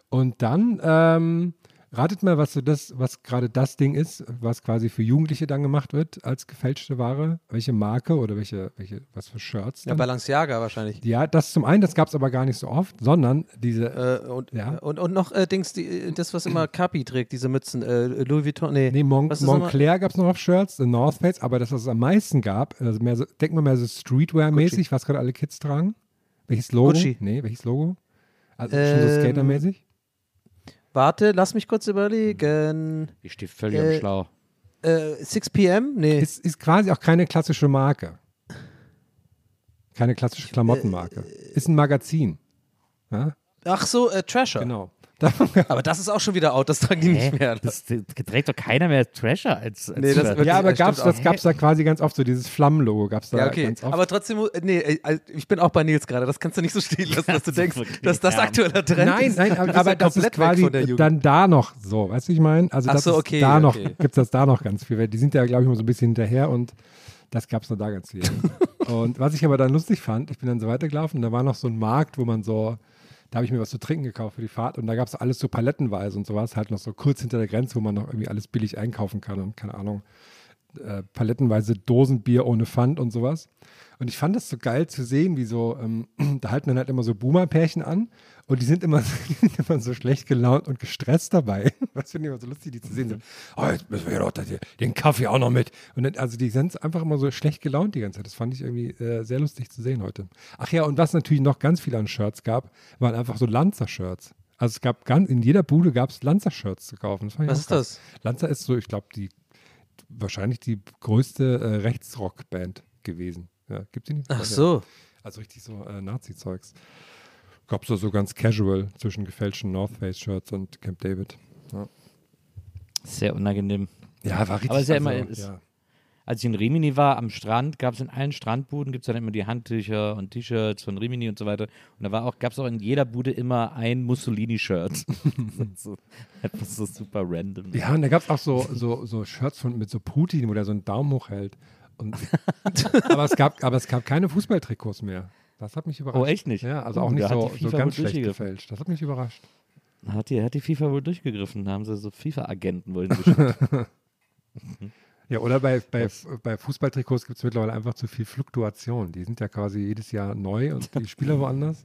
Und dann, ähm, ratet mal, was so das, was gerade das Ding ist, was quasi für Jugendliche dann gemacht wird als gefälschte Ware. Welche Marke oder welche, welche, was für Shirts? Ja, dann? Balenciaga wahrscheinlich. Ja, das zum einen, das gab es aber gar nicht so oft, sondern diese, Äh, und, Ja. und, und noch äh, Dings, die, äh, das, was immer Capi trägt, diese Mützen, äh, Louis Vuitton, nee. nee, Mon Montclair gab es noch auf Shirts, The North Face, aber das, was es am meisten gab, also mehr so, denk mal mehr so Streetwear-mäßig, was gerade alle Kids tragen. Welches Logo? Gucci. Nee, welches Logo? Also schon so Ähm, Skatermäßig? Warte, lass mich kurz überlegen. Ich stehe völlig Äh, am Schlau. Äh, 6 p.m.? Nee. Ist, ist quasi auch keine klassische Marke. Keine klassische Klamottenmarke. Ist ein Magazin. Ja, Ach so, äh, Trasher. genau. Aber das ist auch schon wieder out, das tragen die nicht mehr. Das, das trägt doch keiner mehr Trasher als, als Nee, das ja, aber das gab's, das gab es da quasi ganz oft, so dieses Flammenlogo gab es da Ja, okay. ganz oft. Aber trotzdem, nee, äh, also ich bin auch bei Nils gerade. Das kannst du nicht so stehen lassen, dass du denkst, dass das aktueller Trend Nein, ist. nein, Du aber, aber das ist komplett weg quasi von der Jugend. dann da noch so, weißt du, ich meine? Also das so, okay, da noch, okay. gibt es das da noch ganz viel. weil Die sind ja, glaube ich, immer so ein bisschen hinterher und das gab es noch da ganz viel. und was ich aber dann lustig fand, ich bin dann so weitergelaufen, da war noch so ein Markt, wo man so, da habe ich mir was zu trinken gekauft für die Fahrt und da gab es alles so palettenweise und sowas, halt noch so kurz hinter der Grenze, wo man noch irgendwie alles billig einkaufen kann und keine Ahnung, äh, palettenweise Dosenbier ohne Pfand und sowas. Und ich fand das so geil zu sehen, wie so, ähm, da halten dann halt immer so Boomer-Pärchen an und die sind immer, die sind immer so schlecht gelaunt und gestresst dabei. Was finde ich immer so lustig, die zu sehen. So, oh, jetzt müssen wir ja hier- den Kaffee auch noch mit. Und dann, also die sind einfach immer so schlecht gelaunt die ganze Zeit. Das fand ich irgendwie äh, sehr lustig zu sehen heute. Ach ja, und was natürlich noch ganz viel an Shirts gab, waren einfach so Lanzer-Shirts. Also es gab ganz, in jeder Bude gab es Lanzer-Shirts zu kaufen. Was ist krass. das? Lanza ist so, ich glaube, die wahrscheinlich die größte äh, Rechtsrock-Band gewesen. Ja, gibt die nicht? Ach so. Also richtig so äh, Nazi-Zeugs. Gab es so ganz casual zwischen gefälschten North Face-Shirts und Camp David. Ja, Sehr unangenehm. ja war richtig. Aber ist ja also, immer- ist- ja. Als ich in Rimini war, am Strand, gab es in allen Strandbuden, gibt es dann immer die Handtücher und T-Shirts von Rimini und so weiter. Und da war auch, gab es auch in jeder Bude immer ein Mussolini-Shirt. so, etwas so super random. ja, und da gab es auch so, so, so Shirts von, mit so Putin, wo der so einen Daumen hochhält. Und, aber, es gab, aber es gab keine Fußballtrikots mehr. Das hat mich überrascht. Oh, echt nicht? Ja, also Oh, auch nicht so, so ganz schlecht gefälscht. Das hat mich überrascht. Hat die, hat die FIFA wohl durchgegriffen, da haben sie so FIFA-Agenten wohl hingeschickt. Ja, oder bei, bei, bei Fußballtrikots gibt es mittlerweile einfach zu viel Fluktuation. Die sind ja quasi jedes Jahr neu und die Spieler woanders.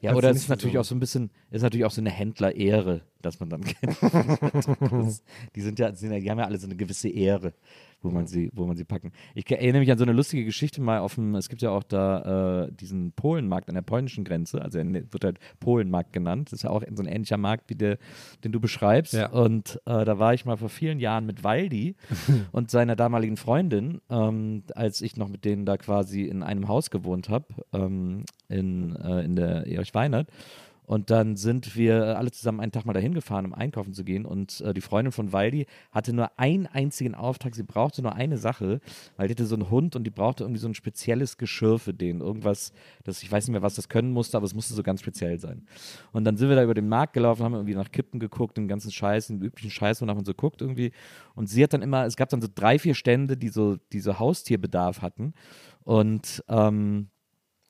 Ja, oder es ist natürlich auch so ein bisschen, ist natürlich auch so eine Händlerehre, dass man dann kennt. Die sind ja, die haben ja alle so eine gewisse Ehre, wo man sie, wo man sie packen. Ich erinnere mich an so eine lustige Geschichte mal auf dem, es gibt ja auch da äh, diesen Polenmarkt an der polnischen Grenze, also er wird halt Polenmarkt genannt. Das ist ja auch so ein ähnlicher Markt wie der, den du beschreibst. Ja. Und äh, da war ich mal vor vielen Jahren mit Waldi und seiner damaligen Freundin, ähm, als ich noch mit denen da quasi in einem Haus gewohnt habe, ähm, in, äh, in der Erich Weinert. Und dann sind wir alle zusammen einen Tag mal dahin gefahren, um einkaufen zu gehen. Und äh, die Freundin von Waldi hatte nur einen einzigen Auftrag. Sie brauchte nur eine Sache, weil die hatte so einen Hund und die brauchte irgendwie so ein spezielles Geschirr für den. Irgendwas, das ich weiß nicht mehr, was das können musste, aber es musste so ganz speziell sein. Und dann sind wir da über den Markt gelaufen, haben irgendwie nach Kippen geguckt, den ganzen Scheiß, den üblichen Scheiß, wonach man so guckt irgendwie. Und sie hat dann immer, es gab dann so drei, vier Stände, die so, die so Haustierbedarf hatten. Und ähm,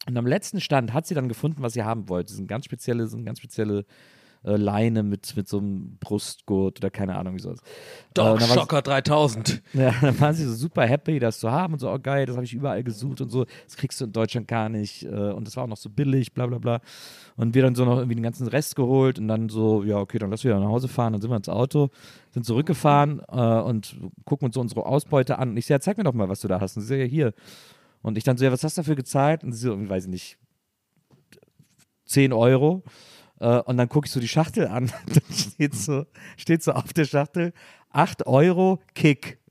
und am letzten Stand hat sie dann gefunden, was sie haben wollte. So eine ganz spezielle, so eine ganz spezielle äh, Leine mit, mit so einem Brustgurt oder keine Ahnung, wie sowas. Äh, Dog war sie- Shocker 3000. ja, dann waren sie so super happy, das zu haben und so, oh geil, das habe ich überall gesucht und so, das kriegst du in Deutschland gar nicht äh, und das war auch noch so billig, bla bla bla. Und wir dann so noch irgendwie den ganzen Rest geholt und dann so, ja, okay, dann lass wieder nach Hause fahren, dann sind wir ins Auto, sind zurückgefahren äh, und gucken uns so unsere Ausbeute an. Und ich so, ja, zeig mir doch mal, was du da hast. Und sie so, ja, hier. Und ich dann so, ja, was hast du dafür gezahlt? Und sie so, weiß ich nicht, 10 Euro. Äh, und dann gucke ich so die Schachtel an. Dann steht so, steht so auf der Schachtel 8 Euro Kick.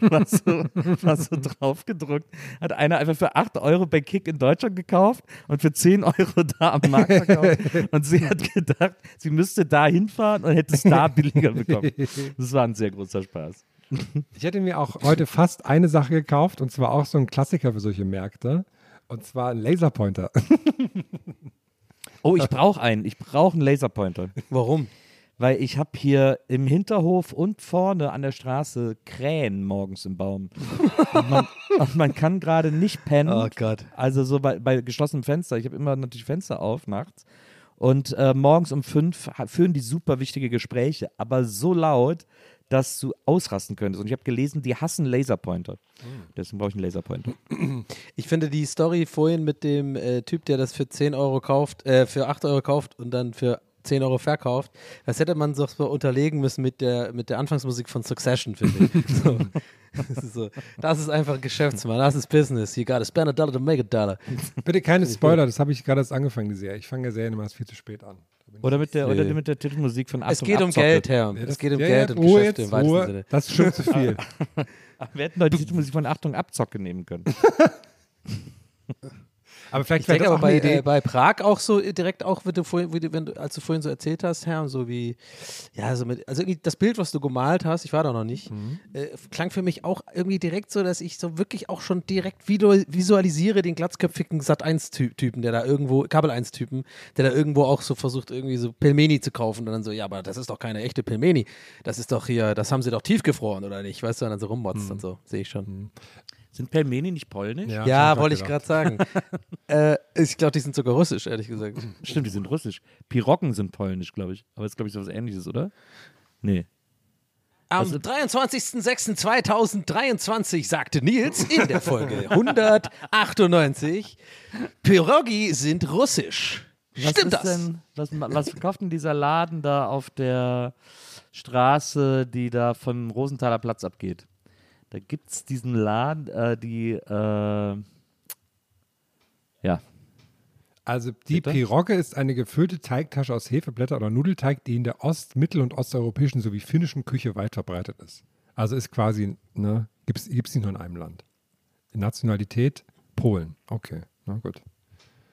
war, so, war so drauf gedruckt. Hat einer einfach für 8 Euro bei Kick in Deutschland gekauft und für 10 Euro da am Markt verkauft. Und sie hat gedacht, sie müsste da hinfahren und hätte es da billiger bekommen. Das war ein sehr großer Spaß. Ich hätte mir auch heute fast eine Sache gekauft und zwar auch so ein Klassiker für solche Märkte. Und zwar ein Laserpointer. Oh, ich brauche einen. Ich brauche einen Laserpointer. Warum? Weil ich habe hier im Hinterhof und vorne an der Straße Krähen morgens im Baum. Und man, und man kann gerade nicht pennen. Oh Gott. Also so bei, bei geschlossenem Fenster. Ich habe immer natürlich Fenster auf nachts. Und äh, morgens um fünf führen die super wichtige Gespräche, aber so laut, dass du ausrasten könntest. Und ich habe gelesen, die hassen Laserpointer. Deswegen brauche ich einen Laserpointer. Ich finde die Story vorhin mit dem äh, Typ, der das für 10 Euro kauft, äh, für 8 Euro kauft und dann für 10 Euro verkauft, das hätte man so so unterlegen müssen mit der, mit der Anfangsmusik von Succession, finde ich. so. Das, ist so, das ist einfach Geschäftsmann, das ist Business. You gotta spend a dollar to make a dollar. Bitte keine Spoiler, das habe ich gerade erst angefangen, die Serie. Ich fange ja Serien immer erst viel zu spät an. Oder mit der, oder mit der Titelmusik von Achtung, Es geht um Abzocke. Geld, Herr. Ja, Es geht um ja, Geld ja, und Ruhe Geschäfte jetzt, im weitesten Ruhe. Sinne. Das ist schon zu viel. Wir hätten heute die Titelmusik von Achtung Abzocke nehmen können. Aber vielleicht Ich denke aber bei, äh, bei Prag auch so direkt auch, wie du vorhin, wenn du, als du vorhin so erzählt hast, Herr, so wie, ja, so mit, also irgendwie das Bild, was du gemalt hast, ich war da noch nicht, Mhm. äh, klang für mich auch irgendwie direkt so, dass ich so wirklich auch schon direkt visualisiere den glatzköpfigen Sat1-Typen, der da irgendwo, Kabel-1-Typen, der da irgendwo auch so versucht, irgendwie so Pelmeni zu kaufen und dann so, ja, aber das ist doch keine echte Pelmeni, das ist doch hier, das haben sie doch tiefgefroren, oder nicht? Weißt du, und dann so rummotzt und so, sehe ich schon. Sind Pelmeni nicht polnisch? Ja, Ja, wollte ich gerade sagen. äh, ich glaube, die sind sogar russisch, ehrlich gesagt. Stimmt, die sind russisch. Pirocken sind polnisch, glaube ich. Aber das ist, glaube ich, so was ähnliches, oder? Nee. Am 23.06.2023 sagte Nils in der Folge 198, Pirogi sind russisch. Was Stimmt ist das? Denn, was, was verkauft denn dieser Laden da auf der Straße, die da vom Rosenthaler Platz abgeht? Da gibt es diesen Laden, äh, die, äh, ja, Also die Bitte? Pirogge ist eine gefüllte Teigtasche aus Hefeblätter oder Nudelteig, die in der ost-, mittel- und osteuropäischen sowie finnischen Küche weit verbreitet ist. Also ist quasi, ne, gibt es nicht nur in einem Land. Nationalität Polen. Okay, na gut.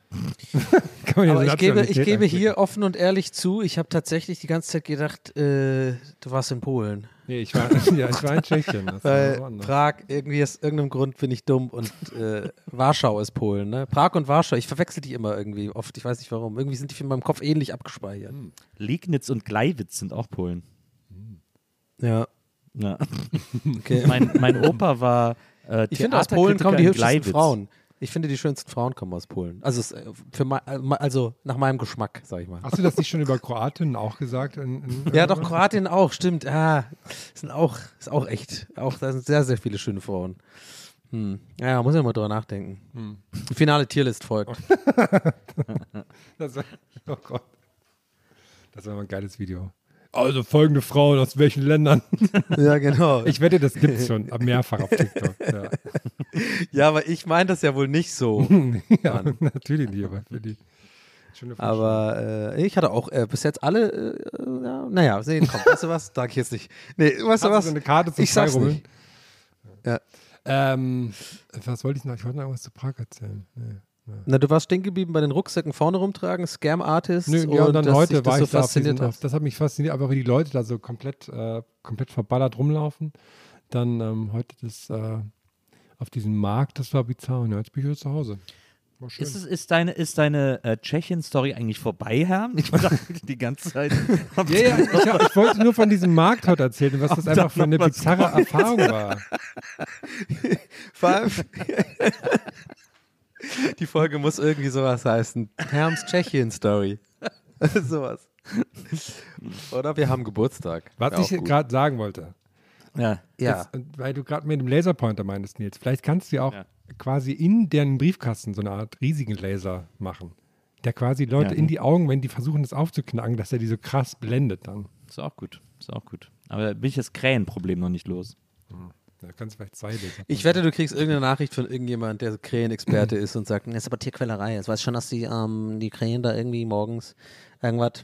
Aber ich gebe, ich gebe hier offen und ehrlich zu, ich habe tatsächlich die ganze Zeit gedacht, äh, du warst in Polen. Nee, ich war, ja, ich war in Tschechien. Das Weil. Prag, irgendwie aus irgendeinem Grund bin ich dumm und äh, Warschau ist Polen. Ne? Prag und Warschau, ich verwechsel die immer irgendwie oft, ich weiß nicht warum. Irgendwie sind die in meinem Kopf ähnlich abgespeichert. Liegnitz und Gleiwitz sind auch Polen. Ja, Ja. okay. mein, mein Opa war äh, Ich finde, aus Polen kommen die hübschesten Gleiwitz. Frauen. Ich finde, die schönsten Frauen kommen aus Polen. Also, es, äh, für mei- äh, also nach meinem Geschmack, sag ich mal. Hast du das nicht schon über Kroatinnen auch gesagt? In, in, Ja, doch, Kroatien auch, stimmt. Ah, sind auch, ist auch echt. Auch, da sind sehr, sehr viele schöne Frauen. Hm. Ja, muss ja mal drüber nachdenken. Die finale Tierlist folgt. Das war, oh Gott. Das war mal ein geiles Video. Also folgende Frauen aus welchen Ländern? ja, genau. Ich wette, das gibt es schon mehrfach auf TikTok. Ja, ja, aber ich meine das ja wohl nicht so. ja natürlich nicht, aber für die. Aber äh, ich hatte auch äh, bis jetzt alle, äh, ja, naja, sehen, komm, weißt du was? Sag ich jetzt nicht. Nee, weißt du was? so eine Karte zum ich sag's nicht. Ja. Ähm, was wollte ich noch? Ich wollte noch irgendwas zu Prag erzählen. Nee. Na, du warst stehen geblieben bei den Rucksäcken vorne rumtragen, Scam Artists. Nö, ja, und dann dass heute war so ich da diesen, auf, das hat mich fasziniert, aber wie die Leute da so komplett, äh, komplett verballert rumlaufen. Dann ähm, heute das äh, auf diesem Markt, das war bizarr. Und jetzt bin ich wieder zu Hause. Ist, es, ist deine, ist deine äh, Tschechien-Story eigentlich vorbei, Herr? Ich dachte die ganze Zeit. ja, ja, ich, hab- ich wollte nur von diesem Markt heute erzählen und was das einfach für eine bizarre Erfahrung war. Vor allem, die Folge muss irgendwie sowas heißen. Herms Tschechien Story. sowas. Oder wir haben Geburtstag. Was Wär ich gerade sagen wollte, Ja. Ja. das, weil du gerade mit dem Laserpointer meintest, Nils, vielleicht kannst du ja auch Ja. quasi in deren Briefkasten so eine Art riesigen Laser machen, der quasi Leute Ja. in die Augen, wenn die versuchen, das aufzuknacken, dass er die so krass blendet dann. Ist auch gut. Ist auch gut. Aber da bin ich das Krähenproblem noch nicht los. Da kannst du vielleicht zwei Laser. Ich wette, du kriegst irgendeine Nachricht von irgendjemand, der Krähenexperte ist und sagt, das ist aber Tierquälerei. Jetzt weiß schon, dass die, ähm, die Krähen da irgendwie morgens irgendwas.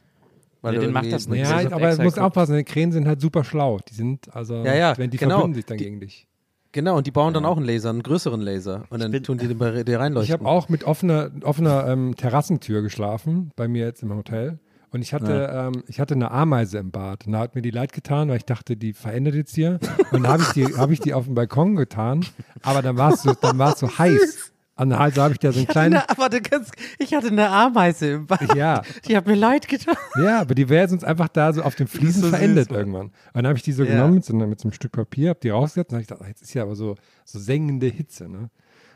weil Ja, du den macht das nicht. Ja, aber du musst aufpassen, die Krähen sind halt super schlau. Die sind, also, Ja, ja, wenn die genau. verbinden sich dann Die- gegen dich. Genau, und die bauen dann auch einen Laser, einen größeren Laser. Und dann bin- tun die den bei dir reinleuchten. Ich habe auch mit offener, offener ähm, Terrassentür geschlafen, bei mir jetzt im Hotel. Und ich hatte, ähm, ich hatte eine Ameise im Bad. Und da hat mir die leid getan, weil ich dachte, die verändert jetzt hier. Und dann habe ich, die, hab ich die auf dem Balkon getan. Aber dann war es so, dann so heiß. Und also habe ich da so einen Ich kleinen. eine, du kannst, ich hatte eine Ameise im Bad. Ja, Die hat mir leid getan. ja, aber die wäre sonst einfach da so auf dem Fliesen so süß, verendet Mann. irgendwann. Und dann habe ich die so Ja. genommen mit so, mit so einem Stück Papier, habe die rausgesetzt und habe ich gedacht, jetzt ist ja aber so, so sengende Hitze. Ne?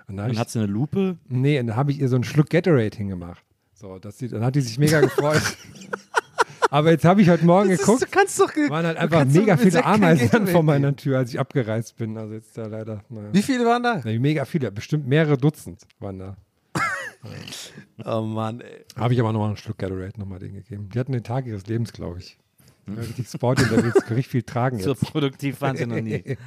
Und dann Dann ich hat sie eine Lupe. Nee, und da habe ich ihr so einen Schluck Gatorade hingemacht. So, dass sie, dann hat die sich mega gefreut. Aber jetzt habe ich heute Morgen Das ist, geguckt, du kannst doch. ge- waren halt einfach mega viele Ameisen vor meiner. Tür, als ich abgereist bin. Also jetzt da leider, naja. Wie viele waren da? Nee, mega viele, bestimmt mehrere Dutzend waren da. Oh Mann, ey. Habe ich aber nochmal einen Schluck Gatorade nochmal denen gegeben. Die hatten den Tag ihres Lebens, glaube ich. Ja, richtig sporty unterwegs, richtig viel tragen So jetzt. produktiv waren sie noch nie.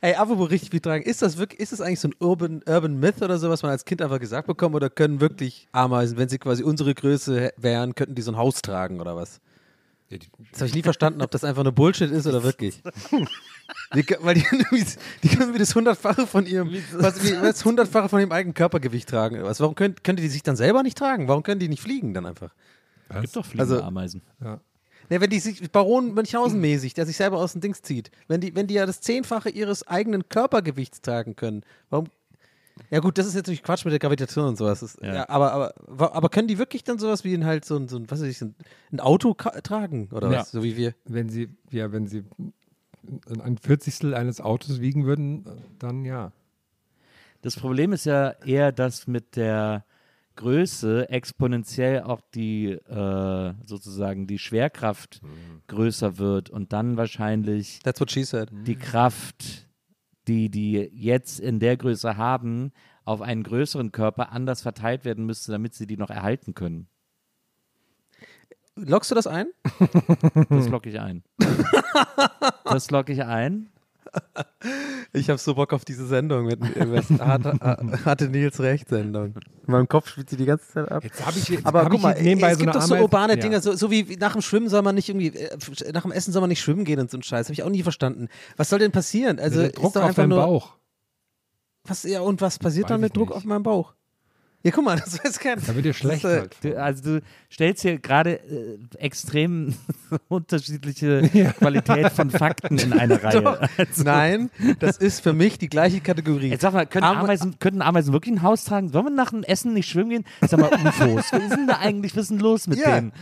Ey, apropos richtig viel tragen. Ist das wirklich, ist das eigentlich so ein Urban, Urban Myth oder so, was man als Kind einfach gesagt bekommt? Oder können wirklich Ameisen, wenn sie quasi unsere Größe wären, könnten die so ein Haus tragen oder was? Ja, Das habe ich nie verstanden, ob das einfach nur Bullshit ist oder wirklich. Die, weil die, können wie- die können wie das hundertfache von ihrem, was, wie, das hundertfache von ihrem eigenen Körpergewicht tragen. oder Was? Warum können, können die sich dann selber nicht tragen? Warum können die nicht fliegen dann einfach? Gibt doch fliegende Also- Ameisen. Ne, wenn die sich Baron Münchhausen mäßig, der sich selber aus dem Dings zieht, wenn die, wenn die ja das Zehnfache ihres eigenen Körpergewichts tragen können, warum? Ja gut, das ist jetzt natürlich Quatsch mit der Gravitation und sowas. Das, ja. Ja. aber, aber, aber können die wirklich dann sowas wie ein halt so ein, so ein was weiß ich, ein, ein Auto tragen oder Ja. was? So wie wir. Wenn sie, ja, wenn sie ein Vierzigstel eines Autos wiegen würden, dann ja. Das Problem ist ja eher, dass mit der Größe exponentiell auch die äh, sozusagen die Schwerkraft größer wird und dann wahrscheinlich That's what she said. die Kraft, die die jetzt in der Größe haben, auf einen größeren Körper anders verteilt werden müsste, damit sie die noch erhalten können. Lockst du das ein? Das locke ich ein. Das locke ich ein. Ich habe so Bock auf diese Sendung mit, mit hatte, hatte Nils Recht Sendung. In meinem Kopf spielt sie die ganze Zeit ab. Jetzt habe ich, jetzt Aber hab guck ich mal, nebenbei es so gibt eine doch so urbane ja. Dinger, so, so wie nach dem Schwimmen soll man nicht irgendwie, äh, nach dem Essen soll man nicht schwimmen gehen und so ein Scheiß. Habe ich auch nie verstanden. Was soll denn passieren? Also der ist Druck doch auf deinen nur, Bauch. Was, ja, und was passiert Weiß dann mit Druck nicht. auf meinem Bauch? Ja, guck mal, das weiß keiner. Da wird dir schlecht Das, äh, halt. Du, also du stellst hier gerade äh, extrem unterschiedliche Ja. Qualität von Fakten in eine Reihe. Also, Nein, das ist für mich die gleiche Kategorie. Jetzt sag mal, können Am- Ameisen, könnten Ameisen wirklich ein Haus tragen? Sollen wir nach dem Essen nicht schwimmen gehen? Sag mal, UFOs. Was ist denn da eigentlich? Was ist denn los mit Ja. denen?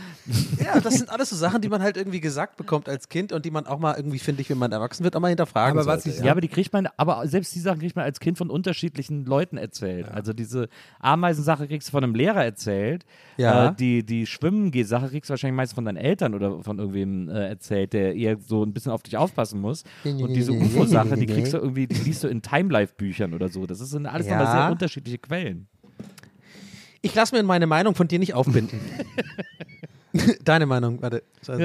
Ja, das sind alles so Sachen, die man halt irgendwie gesagt bekommt als Kind und die man auch mal irgendwie, finde ich, wenn man erwachsen wird, auch mal hinterfragen Aber was sollte. ich- Ja, aber die kriegt man, aber selbst die Sachen kriegt man als Kind von unterschiedlichen Leuten erzählt. Also diese Ameisen Flugreisensache kriegst du von einem Lehrer erzählt. Ja. Äh, die die Schwimmen-Sache kriegst du wahrscheinlich meist von deinen Eltern oder von irgendwem äh, erzählt, der eher so ein bisschen auf dich aufpassen muss. Und diese UFO-Sache, die kriegst du irgendwie, die liest du in Timelife-Büchern oder so. Das sind alles Ja. nochmal sehr unterschiedliche Quellen. Ich lasse mir meine Meinung von dir nicht aufbinden. Deine Meinung, warte.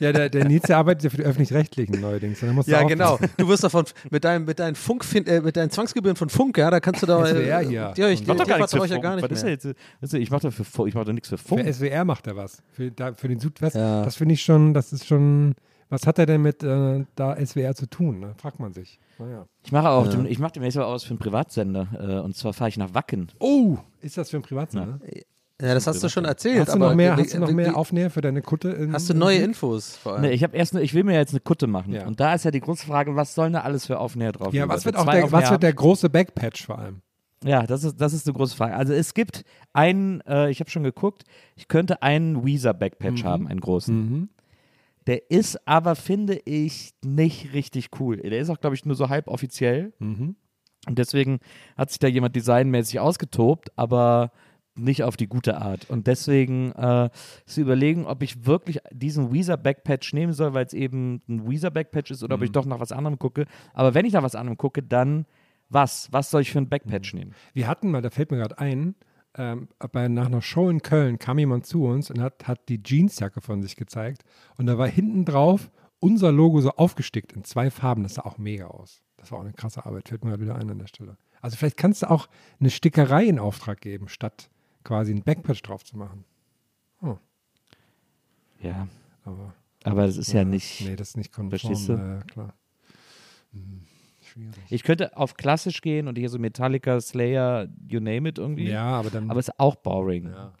Ja, der, der der arbeitet ja für die Öffentlich-Rechtlichen neuerdings. Und da musst du Ja, auch- genau. Du wirst davon mit deinem mit deinen Funk äh, mit deinen Zwangsgebühren von Funk, ja, da kannst du da SWR äh, hier. Ja, ich, Ich mach doch gar nichts für ja Funk. gar nicht jetzt, ich mach doch für ich mach doch nichts für Für Funk. SWR macht er was. Für, da, für den Südwest. Ja. Das finde ich schon, das ist schon. Was hat er denn mit äh, da SWR zu tun? Ne? Fragt man sich. Naja. Ich mache auch, dem, ich mache demnächst mal aus für einen Privatsender. Äh, und zwar fahre ich nach Wacken. Oh, ist das für ein Privatsender? Ja, das hast du schon erzählt. Hast du noch mehr, hast du noch mehr Aufnäher für deine Kutte? In, Hast du neue Infos vor allem? Nee, ich habe erst, ne, ich will mir jetzt eine Kutte machen. Ja. Und da ist ja die große Frage, was sollen da alles für Aufnäher drauf? Ja, was wird wir auch der, was wird der große Backpatch vor allem? Ja, das ist, das ist eine große Frage. Also es gibt einen, äh, ich habe schon geguckt, ich könnte einen Weezer Backpatch Mhm. haben, einen großen. Der ist aber, finde ich, nicht richtig cool. Der ist auch, glaube ich, nur so halb offiziell. Mhm. Und deswegen hat sich da jemand designmäßig ausgetobt, aber nicht auf die gute Art. Und deswegen äh, zu überlegen, ob ich wirklich diesen Weezer Backpatch nehmen soll, weil es eben ein Weezer Backpatch ist oder ob ich Mhm. doch nach was anderem gucke. Aber wenn ich nach was anderem gucke, dann was? Was soll ich für einen Backpatch Mhm. nehmen? Wir hatten mal, da fällt mir gerade ein, ähm, bei, nach einer Show in Köln kam jemand zu uns und hat, hat die Jeansjacke von sich gezeigt. Und da war hinten drauf unser Logo so aufgestickt in zwei Farben. Das sah auch mega aus. Das war auch eine krasse Arbeit. Fällt mir gerade wieder ein an der Stelle. Also vielleicht kannst du auch eine Stickerei in Auftrag geben, statt quasi einen Backpatch drauf zu machen. Ja, Aber aber das ist ja, nicht. Nee, das ist nicht konform. Verstehst du? Ja, ja, klar. Hm, schwierig. Ich könnte auf klassisch gehen und hier so Metallica, Slayer, you name it irgendwie. Ja, aber dann. Aber es ist auch boring. ja.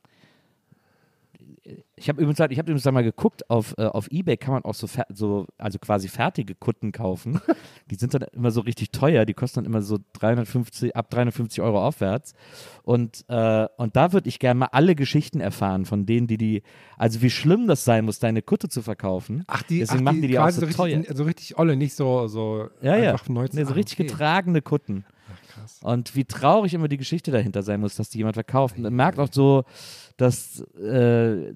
Ich habe übrigens, ich hab übrigens mal geguckt, auf, äh, auf Ebay kann man auch so, so, also quasi fertige Kutten kaufen. die sind dann immer so richtig teuer, die kosten dann immer so 350, ab 350 Euro aufwärts. Und, äh, und da würde ich gerne mal alle Geschichten erfahren von denen, die die, also wie schlimm das sein muss, deine Kutte zu verkaufen. Ach, die, Deswegen ach, machen die die auch quasi so richtig, teuer. So richtig olle, nicht so, so Ja, ja. Nee, so richtig okay. getragene Kutten. Ach, krass. Und wie traurig immer die Geschichte dahinter sein muss, dass die jemand verkauft. Und man merkt auch so, dass, äh,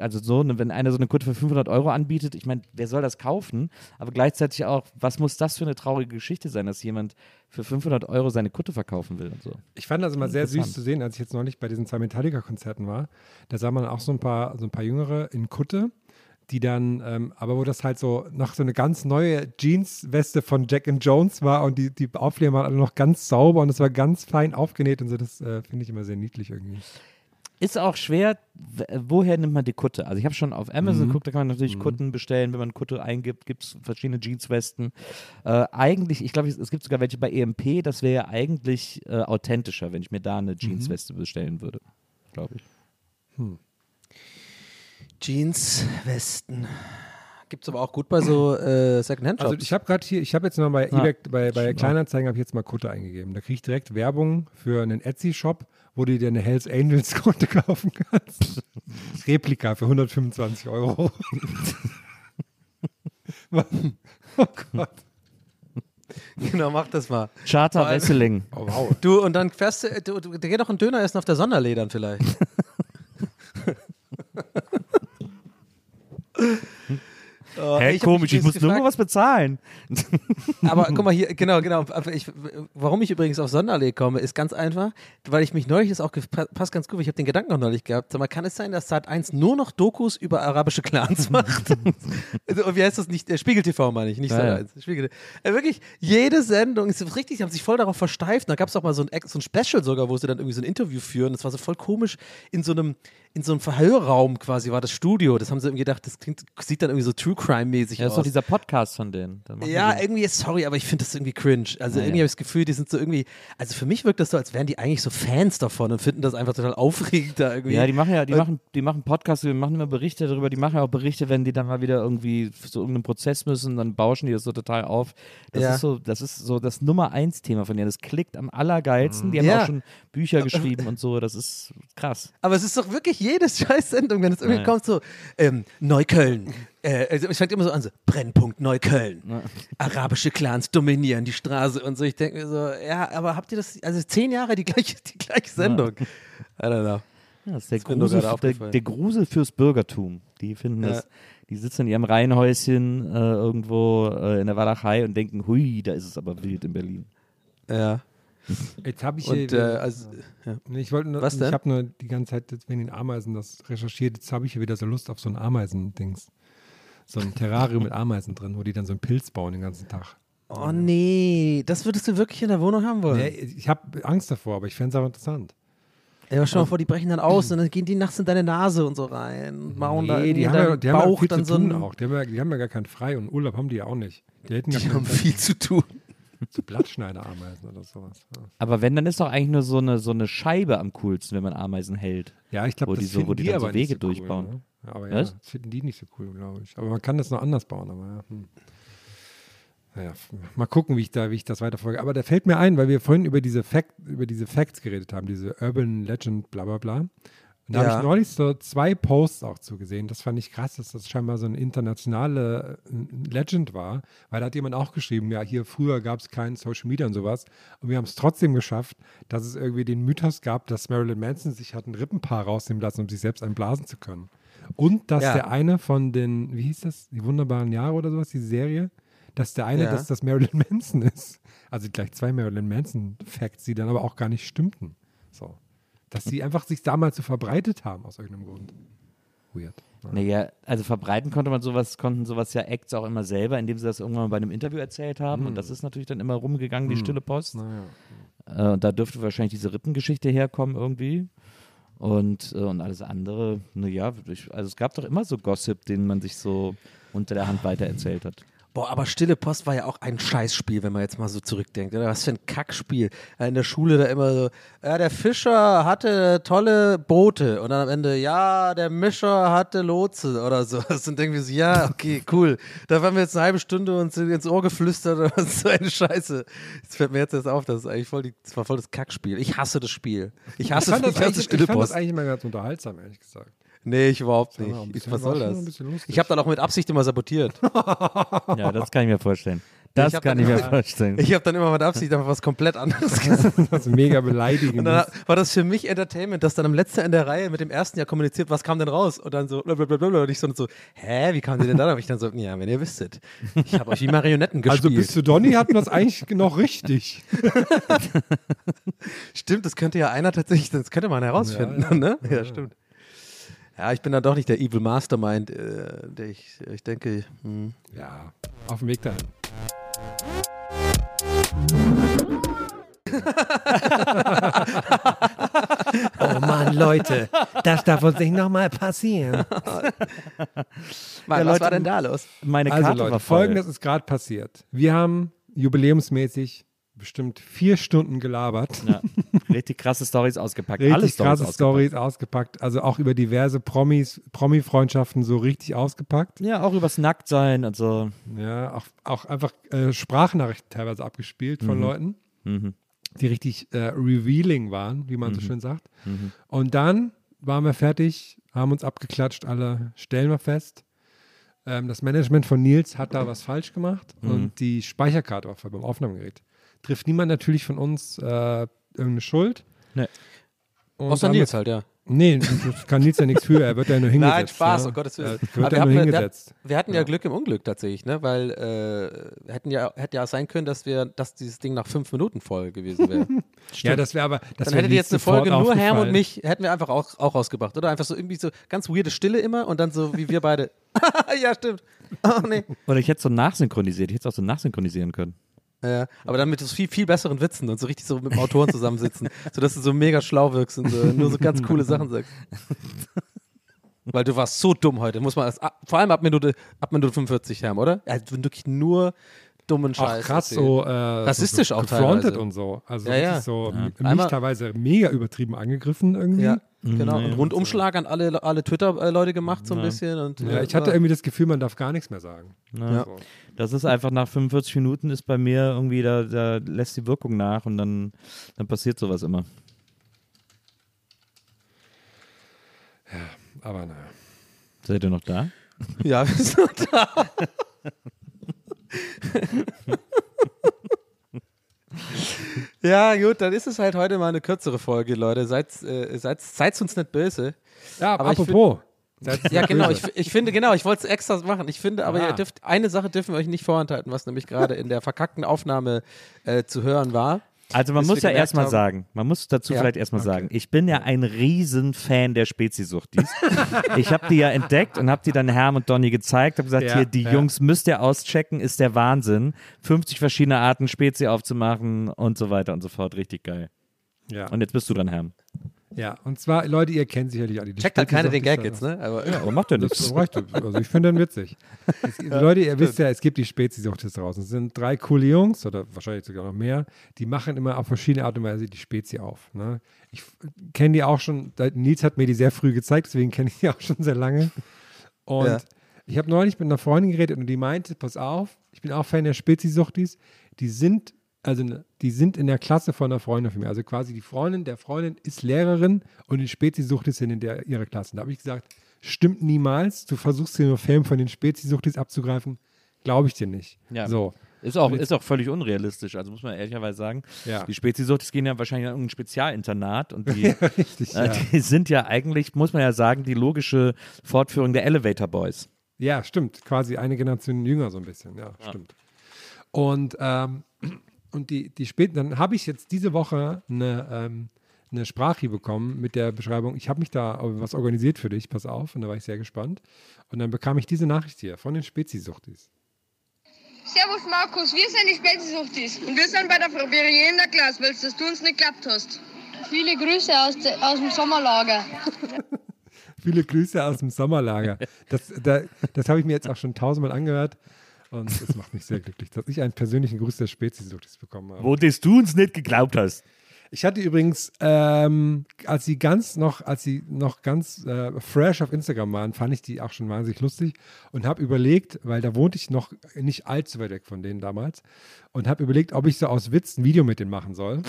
also so, ne, wenn einer so eine Kutte für 500 Euro anbietet, ich meine, wer soll das kaufen? Aber gleichzeitig auch, was muss das für eine traurige Geschichte sein, dass jemand für 500 Euro seine Kutte verkaufen will und so. Ich fand das immer sehr süß zu sehen, als ich jetzt neulich bei diesen zwei Metallica-Konzerten war. Da sah man auch so ein paar, so ein paar Jüngere in Kutte, die dann, ähm, aber wo das halt so noch so eine ganz neue Jeans-Weste von Jack and Jones war und die, die Aufkleber waren alle noch ganz sauber und es war ganz fein aufgenäht und so. Das äh, finde ich immer sehr niedlich irgendwie. Ist auch schwer, woher nimmt man die Kutte? Also ich habe schon auf Amazon geguckt, da kann man natürlich Kutten bestellen. Wenn man Kutte eingibt, gibt es verschiedene Jeanswesten. Äh, eigentlich, ich glaube, es, gibt sogar welche bei EMP, das wäre ja eigentlich äh, authentischer, wenn ich mir da eine Jeansweste bestellen würde, glaube ich. Jeans, Westen. Gibt es aber auch gut bei so äh, Secondhand-Shops. Also ich habe gerade hier, ich habe jetzt mal bei eBay, bei, bei Kleinanzeigen habe ich jetzt mal Kutte eingegeben. Da kriege ich direkt Werbung für einen Etsy-Shop, wo du dir eine Hells Angels Kutte kaufen kannst. Replika für 125 Euro. oh Gott. genau, mach das mal. Charter Wesseling. Oh, wow. Du, und dann fährst du, du, du geh doch einen Döner essen auf der Sonderledern vielleicht. Oh, Hä, ey, hab komisch, ich muss übrigens nur was bezahlen. Aber guck mal hier, genau, genau. Aber Ich, warum ich übrigens auf Sonderlee komme, ist ganz einfach, weil ich mich neulich, das auch passt ganz gut, ich habe den Gedanken auch neulich gehabt. Mal, kann es sein, dass Sat 1 nur noch Dokus über arabische Clans macht? also, und wie heißt das nicht? Der Spiegel TV meine ich, nicht Sat ja. 1. Spiegel. Äh, wirklich, jede Sendung ist richtig, sie haben sich voll darauf versteift. Da gab es auch mal so ein, so ein Special sogar, wo sie dann irgendwie so ein Interview führen. Das war so voll komisch in so einem in so einem Verhörraum quasi war das Studio. Das haben sie irgendwie gedacht, das klingt, sieht dann irgendwie so True Crime mäßig Ja, das ist aus. doch dieser Podcast von denen. Ja, irgendwie, sorry, aber ich finde das irgendwie cringe. Also Ja, irgendwie habe ich das Gefühl, die sind so irgendwie, also für mich wirkt das so, als wären die eigentlich so Fans davon und finden das einfach total aufregend da irgendwie. Ja, die machen ja, die Äh, machen, die machen Podcasts, die machen immer Berichte darüber, die machen ja auch Berichte, wenn die dann mal wieder irgendwie zu irgendeinem Prozess müssen, dann bauschen die das so total auf. Das Ja. ist so, das ist so das Nummer eins Thema von denen. Das klickt am allergeilsten. Die haben Ja. auch schon Bücher geschrieben und so. Das ist krass. Aber es ist doch wirklich, jede scheiß Sendung, wenn es irgendwie Ja. kommt, so ähm, Neukölln. Äh, also es fängt immer so an, so Brennpunkt Neukölln. Arabische Clans dominieren die Straße und so. Ich denke mir so, ja, aber habt ihr das, also zehn Jahre die gleiche, die gleiche Sendung. I don't know. Ja, das ist der nur Grusel, der, der Grusel fürs Bürgertum. Die finden Ja. das, die sitzen in ihrem Reihenhäuschen äh, irgendwo äh, in der Walachei und denken, hui, da ist es aber wild in Berlin. Ja. Jetzt habe ich Und hier, äh, also, ja. Ich wollte nur, Was denn? ich habe nur die ganze Zeit jetzt wegen den Ameisen das recherchiert. Jetzt habe ich hier wieder so Lust auf so ein Ameisen-Dings. So ein Terrarium mit Ameisen drin, wo die dann so einen Pilz bauen den ganzen Tag. Oh nee, das würdest du wirklich in der Wohnung haben wollen? Nee, ich habe Angst davor, aber ich fände es aber interessant. Ja, aber stell mal vor, die brechen dann aus und dann gehen die nachts in deine Nase und so rein und da Nee, irgendwie die haben, ja, die haben ja viel dann zu so tun ein, auch. Die haben, ja, die haben ja gar keinen Frei und Urlaub haben die ja auch nicht. Die hätten Die haben viel zu tun. So Blattschneiderameisen oder sowas. Ja. Aber wenn, dann ist doch eigentlich nur so eine, so eine Scheibe am coolsten, wenn man Ameisen hält. Ja, ich glaube, das die so- wo die so aber nicht Wege so cool, durchbauen. Ne? Aber ja, Was? das finden die nicht so cool, glaube ich. Aber man kann das noch anders bauen. Aber ja, hm. Naja, mal gucken, wie ich, da, wie ich das weiterfolge. Aber da fällt mir ein, weil wir vorhin über diese, Fact, über diese Facts geredet haben, diese Urban Legend, bla bla bla. Da Ja. habe ich neulich so zwei Posts auch zugesehen. Das fand ich krass, dass das scheinbar so eine internationale äh, Legend war, weil da hat jemand auch geschrieben, ja, hier früher gab es kein Social Media und sowas. Und wir haben es trotzdem geschafft, dass es irgendwie den Mythos gab, dass Marilyn Manson sich hat ein Rippenpaar rausnehmen lassen, um sich selbst einblasen zu können. Und dass Ja. der eine von den, wie hieß das, die wunderbaren Jahre oder sowas, diese Serie, dass der eine, Ja. dass das Marilyn Manson ist. Also gleich zwei Marilyn Manson-Facts, die dann aber auch gar nicht stimmten. So. Dass sie einfach sich damals so verbreitet haben aus irgendeinem Grund. Weird. Ja. Naja, also verbreiten konnte man sowas, konnten sowas ja Acts auch immer selber, indem sie das irgendwann mal bei einem Interview erzählt haben. Und das ist natürlich dann immer rumgegangen, die stille Post. Naja. Äh, und da dürfte wahrscheinlich diese Rippengeschichte herkommen irgendwie. Und, äh, und alles andere, naja, also es gab doch immer so Gossip, den man sich so unter der Hand weitererzählt hat. Boah, aber Stille Post war ja auch ein Scheißspiel, wenn man jetzt mal so zurückdenkt. Oder? Was für ein Kackspiel. Ja, In der Schule da immer so, ja, der Fischer hatte tolle Boote. Und dann am Ende, ja, der Mischer hatte Lotse oder so. Das sind irgendwie so, ja, okay, cool. Da waren wir jetzt eine halbe Stunde und sind ins Ohr geflüstert oder was so eine Scheiße. Jetzt fällt mir jetzt erst auf, das ist eigentlich voll die, das war voll das Kackspiel. Ich hasse das Spiel. Ich Ich hasse fand, das die ganze eigentlich, ich Stille fand das Post. eigentlich immer ganz unterhaltsam, ehrlich gesagt. Nee, ich überhaupt nicht. bisschen- was soll das? Ich habe dann auch mit Absicht immer sabotiert. Ja, das kann ich mir vorstellen. Das Ich kann ich mir immer- vorstellen. Ich habe dann immer mit Absicht einfach was komplett anderes gesagt. Das ist mega beleidigend. Und dann war das für mich Entertainment, dass dann am letzten in der Reihe mit dem ersten Jahr kommuniziert, was kam denn raus? Und dann so, blablabla. und ich so, und so hä, wie kam die denn da? Und ich dann so, ja, wenn ihr wüsstet. Ich habe euch wie Marionetten also gespielt. bis zu Donny hatten wir es eigentlich noch richtig. stimmt, das könnte ja einer tatsächlich, das könnte man herausfinden, Ja, ne? Ja, stimmt. Ja, ich bin dann doch nicht der Evil Mastermind, äh, der ich, ich denke, hm. Ja, auf dem Weg dahin. Oh Mann, Leute, das darf uns nicht nochmal passieren. Mann, was war denn da los? Meine Also Karte Leute, war voll. folgendes ist gerade passiert. Wir haben jubiläumsmäßig bestimmt vier Stunden gelabert. Ja, richtig krasse Stories ausgepackt. Alle Richtig Storys krasse. Stories ausgepackt. Also auch über diverse Promis, Promi-Freundschaften so richtig ausgepackt. Ja, auch übers Nacktsein und so. Ja, auch, auch einfach äh, Sprachnachrichten teilweise abgespielt von Leuten, Mhm. die richtig äh, revealing waren, wie man so schön sagt. Und dann waren wir fertig, haben uns abgeklatscht, alle stellen wir fest. Ähm, das Management von Nils hat da was falsch gemacht und die Speicherkarte war voll beim Aufnahmegerät. Trifft niemand natürlich von uns äh, irgendeine Schuld. Nee. Und Außer Nils halt, ja. Nee, das kann Nils ja nichts für, er wird ja nur hingesetzt. Nein, Spaß, ne? um Gottes Willen. Er wird Aber ja nur wir, hatten, wir, hingesetzt. wir hatten ja Glück im Unglück tatsächlich, ne? Weil äh, hätten ja, hätte ja sein können, dass wir, dass dieses Ding nach fünf Minuten voll gewesen wäre. Ja, das wäre aber. Das Dann wär hättet ihr jetzt eine Folge nur Herm und mich, hätten wir einfach auch, auch rausgebracht. Oder einfach so irgendwie so ganz weirde Stille immer und dann so wie wir beide. ja, stimmt. Oh nee. Oder ich hätte es so nachsynchronisiert. Ich hätte es auch so nachsynchronisieren können. Ja, aber dann mit so viel, viel besseren Witzen und so richtig so mit dem Autoren zusammensitzen, sodass du so mega schlau wirkst und so, nur so ganz coole Sachen sagst. Weil du warst so dumm heute, muss man ab- vor allem ab Minute, ab Minute 45 haben, oder? Du wirklich nur dummen auch Scheiß. krass erzählt. so äh, Rassistisch so, auch gefrontet teilweise. und so. Also Ja, ja. so Ja. mich Einmal- teilweise mega übertrieben angegriffen irgendwie. Ja. Genau. ja, Und Rundumschlag an alle, alle Twitter-Leute gemacht, so ein Ja. bisschen. Und, ich hatte irgendwie das Gefühl, man darf gar nichts mehr sagen. Ja. So. Das ist einfach nach 45 Minuten ist bei mir irgendwie, da, da lässt die Wirkung nach und dann, dann passiert sowas immer. Aber naja. Seid ihr noch da? Ja, wir sind noch da. ja, gut, dann ist es halt heute mal eine kürzere Folge, Leute. Seid, äh, seid, seid uns nicht böse. Ja, Aber apropos. Ja, genau. Ich, ich finde, genau, ich wollte es extra machen. Ich finde, aber Ah. ihr dürft, eine Sache dürfen wir euch nicht vorenthalten, was nämlich gerade in der verkackten Aufnahme äh, zu hören war. Also man muss ja erstmal sagen, man muss dazu Ja, vielleicht erstmal sagen, ich bin ja ein Riesenfan der Spezisuchtis. ich habe die ja entdeckt und habe die dann Herm und Donny gezeigt, habe gesagt, Ja, hier, die ja. Jungs müsst ihr auschecken, ist der Wahnsinn. 50 verschiedene Arten Spezi aufzumachen und so weiter und so fort, richtig geil. Ja. Und jetzt bist du dran, Herm. Ja, und zwar, Leute, ihr kennt sicherlich alle die Checkt halt keiner den Gag jetzt, ne? Aber, Aber macht ja Das nichts. reicht. Also ich finde den witzig. Es, Leute, ihr wisst ja, es gibt die Spezisuchtis draußen. Es sind drei coole Jungs oder wahrscheinlich sogar noch mehr, die machen immer auf verschiedene Art und Weise die Spezi auf. Ne? Ich kenne die auch schon, Nils hat mir die sehr früh gezeigt, deswegen kenne ich die auch schon sehr lange. Und Ja. ich habe neulich mit einer Freundin geredet und die meinte, pass auf, ich bin auch Fan der Spezisuchtis, die sind also ne, die sind in der Klasse von einer Freundin von mir. Also quasi die Freundin der Freundin ist Lehrerin und die Spezisuchtis sind in der, ihrer Klasse. Da habe ich gesagt, stimmt niemals. Du versuchst hier nur Film von den Spezisuchtis abzugreifen. Glaube ich dir nicht. Ja. So. Ist auch, ist auch völlig unrealistisch, also muss man ehrlicherweise sagen. Ja. Die Spezisuchtis gehen ja wahrscheinlich an irgendein Spezialinternat und die, Richtig, äh, ja. die sind ja eigentlich, muss man ja sagen, die logische Fortführung der Elevator Boys. Ja, stimmt. Quasi eine Generation jünger so ein bisschen. Ja, stimmt. Und, ähm, und die, die späten, dann habe ich jetzt diese Woche eine, ähm, eine Sprache bekommen mit der Beschreibung, ich habe mich da was organisiert für dich, pass auf. Und da war ich sehr gespannt. Und dann bekam ich diese Nachricht hier von den Spezisuchtis. Servus Markus, wir sind die Spätzisuchtis und wir sind bei der Frau der Klasse, weil dass du uns nicht geklappt hast. Viele Grüße aus, de, aus dem Sommerlager. Viele Grüße aus dem Sommerlager. Das, da, das habe ich mir jetzt auch schon tausendmal angehört. Und es macht mich sehr glücklich, dass ich einen persönlichen Gruß der Spezisuchtis bekommen habe. Wo das du uns nicht geglaubt hast. Ich hatte übrigens, ähm, als sie ganz noch, als sie noch ganz äh, fresh auf Instagram waren, fand ich die auch schon wahnsinnig lustig und habe überlegt, weil da wohnte ich noch nicht allzu weit weg von denen damals und habe überlegt, ob ich so aus Witz ein Video mit denen machen soll.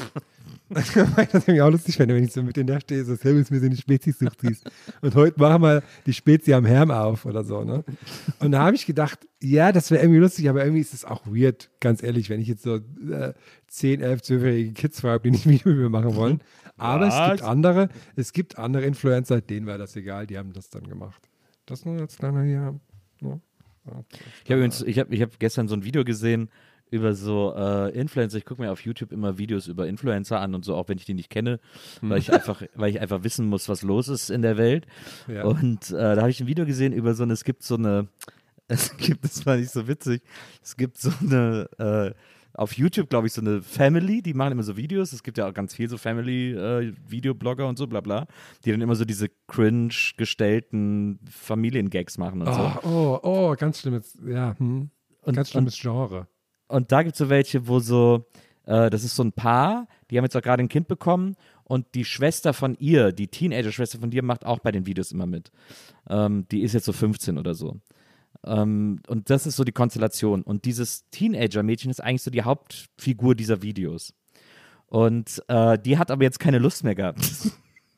weil das nämlich auch lustig fände, wenn ich so mit denen da stehe, so, Servus, wir sind die Spezies-Suchtis. Und heute machen wir die Spezi am Herm auf oder so, ne? Und da habe ich gedacht, ja, das wäre irgendwie lustig, aber irgendwie ist es auch weird, ganz ehrlich, wenn ich jetzt so äh, 10, 11, 12-jährige Kids ob die nicht ein Video mit mir machen wollen. Aber es gibt Was? andere, es gibt andere Influencer, denen war das egal, die haben das dann gemacht. Das nur als kleiner hier. Ne? Ich habe ich habe ich hab gestern so ein Video gesehen über so äh, Influencer. Ich gucke mir auf YouTube immer Videos über Influencer an und so, auch wenn ich die nicht kenne, weil ich einfach, weil ich einfach wissen muss, was los ist in der Welt. Ja. Und äh, da habe ich ein Video gesehen über so eine, es gibt so eine, es gibt, das war nicht so witzig, es gibt so eine, äh, auf YouTube, glaube ich, so eine Family, die machen immer so Videos. Es gibt ja auch ganz viel so Family-Videoblogger und so, bla bla, die dann immer so diese cringe gestellten Familiengags machen und so. Oh, oh, oh, ganz schlimmes, ja, hm. Und- ganz schlimmes Genre. Und da gibt es so welche, wo so, äh, das ist so ein Paar, die haben jetzt auch gerade ein Kind bekommen und die Schwester von ihr, die Teenager-Schwester von dir, macht auch bei den Videos immer mit. Ähm, die ist jetzt so 15 oder so. Ähm, und das ist so die Konstellation. Und dieses Teenager-Mädchen ist eigentlich so die Hauptfigur dieser Videos. Und äh, die hat aber jetzt keine Lust mehr gehabt.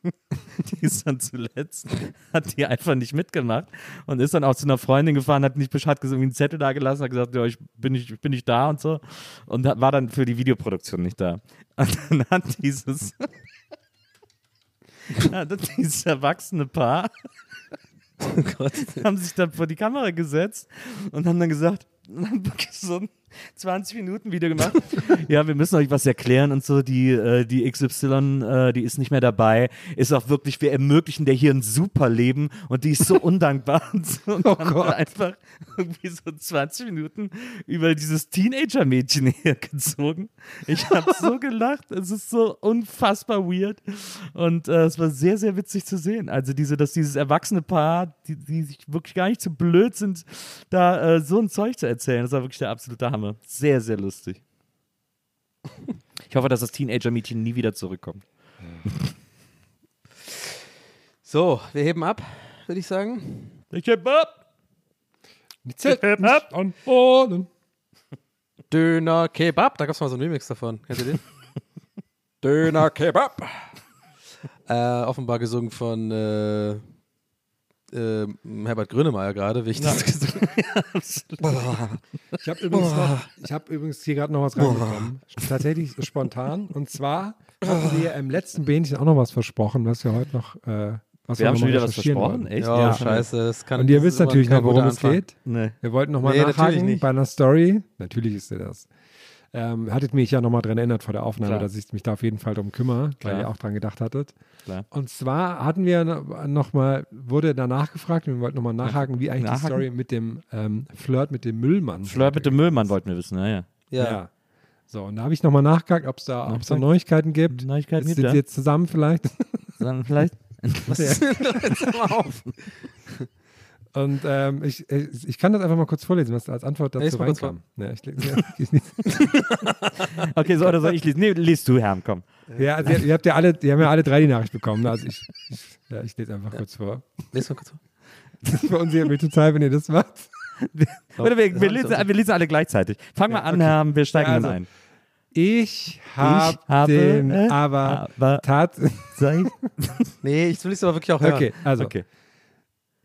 die ist dann zuletzt, hat die einfach nicht mitgemacht und ist dann auch zu einer Freundin gefahren, hat nicht Bescheid gesagt, einen Zettel da gelassen, hat gesagt, ja, ich bin nicht, ich bin nicht da und so. Und war dann für die Videoproduktion nicht da. Und dann hat dieses, hat dieses erwachsene Paar haben sich dann vor die Kamera gesetzt und haben dann gesagt, und haben wirklich so ein 20 Minuten Video gemacht. ja, wir müssen euch was erklären und so. Die, äh, die XY, äh, die ist nicht mehr dabei. Ist auch wirklich, wir ermöglichen der hier ein super Leben und die ist so undankbar. Und, so. und haben dann einfach irgendwie so 20 Minuten über dieses Teenager-Mädchen hergezogen. Ich habe so gelacht. Es ist so unfassbar weird. Und äh, es war sehr, sehr witzig zu sehen. Also diese, dass dieses erwachsene Paar, die, die sich wirklich gar nicht so blöd sind, da äh, so ein Zeug zu erzählen. Das war wirklich der absolute Hammer. Sehr, sehr lustig. Ich hoffe, dass das Teenager-Mädchen nie wieder zurückkommt. So, wir heben ab, würde ich sagen. Ich hab ab! Die Zettel an Boden. Döner Kebab, da gab es mal so einen Remix davon. Kennt ihr den? Döner Kebab. Äh, offenbar gesungen von äh, äh, Herbert Grönemeyer gerade, wie ich das gesagt habe. Ich habe übrigens, noch- ich hab übrigens hier gerade noch was reinbekommen. Tatsächlich spontan. Und zwar hatten wir im letzten Bähnchen auch noch was versprochen, was wir heute noch. Äh, was Wir haben schon wieder was versprochen, wollten. echt? Ja, Ja. scheiße. Das kann, Und ihr wisst natürlich noch, worum es geht. Nee. Wir wollten nochmal Nee, nachhaken bei einer Story. Natürlich ist ihr das. Ähm, hattet mich ja nochmal dran erinnert vor der Aufnahme, Klar. dass ich mich da auf jeden Fall drum kümmere, weil Klar. ihr auch dran gedacht hattet. Klar. Und zwar hatten wir nochmal, wurde danach gefragt, wir wollten nochmal nachhaken, wie eigentlich Nachhaken? die Story mit dem ähm, Flirt mit dem Müllmann. Flirt mit dem Müllmann wollten wir wissen, naja. Ja. Ja. So, und da habe ich nochmal nachgehakt, ob es da, ob's da? Neuigkeiten gibt. Neuigkeiten gibt, sind ja. sie jetzt zusammen vielleicht. Dann vielleicht. Was ist denn jetzt mal auf? Und ähm, ich, ich, ich kann das einfach mal kurz vorlesen, was als Antwort dazu reinkam. Ja, ich, lese- ja, ich, lese- Okay, so oder soll ich lesen? Nee, liest du, Herm, komm. ja, also ihr, ihr habt ja alle, die haben ja alle drei die Nachricht bekommen. ne? Also ich, ich, ja, ich lese einfach kurz vor. Lies mal kurz vor. Das verunsichert mich total, wenn ihr das macht. Oder wir, wir, lesen, wir lesen alle gleichzeitig. Fang mal an, Herm, wir steigen Ja, dann also, ein. Ich, hab habe, den äh, aber aber- tat. Sei. Nee, ich will es aber wirklich auch hören. Okay, also Okay.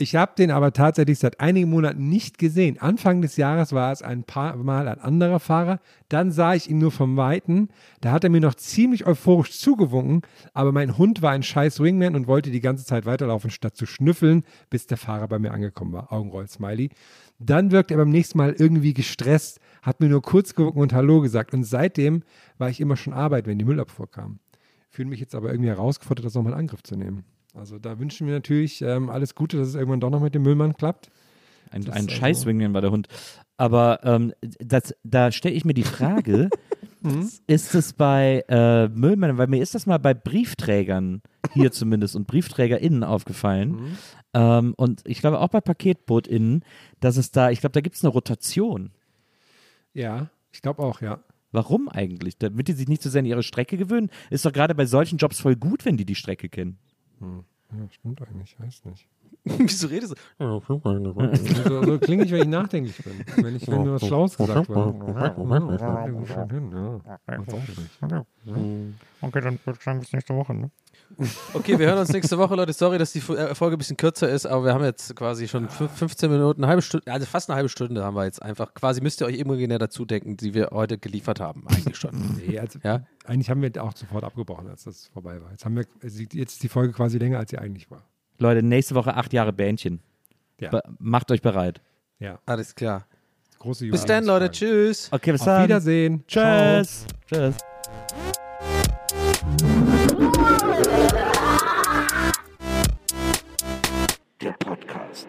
Ich habe den aber tatsächlich seit einigen Monaten nicht gesehen. Anfang des Jahres war es ein paar Mal ein anderer Fahrer. Dann sah ich ihn nur vom Weiten. Da hat er mir noch ziemlich euphorisch zugewunken, aber mein Hund war ein scheiß Wingman und wollte die ganze Zeit weiterlaufen, statt zu schnüffeln, bis der Fahrer bei mir angekommen war. Augenroll-Smiley. Dann wirkte er beim nächsten Mal irgendwie gestresst, hat mir nur kurz gewunken und Hallo gesagt. Und seitdem war ich immer schon Arbeit, wenn die Müllabfuhr kam. Fühle mich jetzt aber irgendwie herausgefordert, das nochmal in Angriff zu nehmen. Also da wünschen wir natürlich ähm, alles Gute, dass es irgendwann doch noch mit dem Müllmann klappt. Ein, Das ein ist also- war der Hund. Aber ähm, das, da stelle ich mir die Frage, Mhm. ist es bei äh, Müllmännern, weil mir ist das mal bei Briefträgern hier zumindest und BriefträgerInnen aufgefallen. Mhm. Ähm, und ich glaube auch bei PaketbootInnen, dass es da, ich glaube, da gibt es eine Rotation. Ja, ich glaube auch, ja. Warum eigentlich? Damit die sich nicht so sehr an ihre Strecke gewöhnen? Ist doch gerade bei solchen Jobs voll gut, wenn die die Strecke kennen. Ja, stimmt eigentlich, weiß nicht. Wieso redest du? So, so klinge ich, wenn ich nachdenklich bin. Wenn, ich, wenn mir was Schlaues gesagt wird. Okay, dann würde ich sagen, bis nächste Woche, ne? Okay, wir hören uns nächste Woche, Leute. Sorry, dass die äh, Folge ein bisschen kürzer ist, aber wir haben jetzt quasi schon fün- 15 Minuten, eine halbe Stunde, also fast eine halbe Stunde haben wir jetzt einfach. Quasi müsst ihr euch imaginär dazu denken, die wir heute geliefert haben. Eigentlich schon. Nee, also, Ja? Eigentlich haben wir auch sofort abgebrochen, als das vorbei war. Jetzt, haben wir, jetzt ist die Folge quasi länger, als sie eigentlich war. Leute, nächste Woche acht Jahre Bähnchen. Ja. Be macht euch bereit. Ja, Alles klar. große Bis dann, Leute. Tschüss. Okay, bis Auf dann. Wiedersehen. Ciao. Tschüss. Tschüss. Tschüss. der Podcast.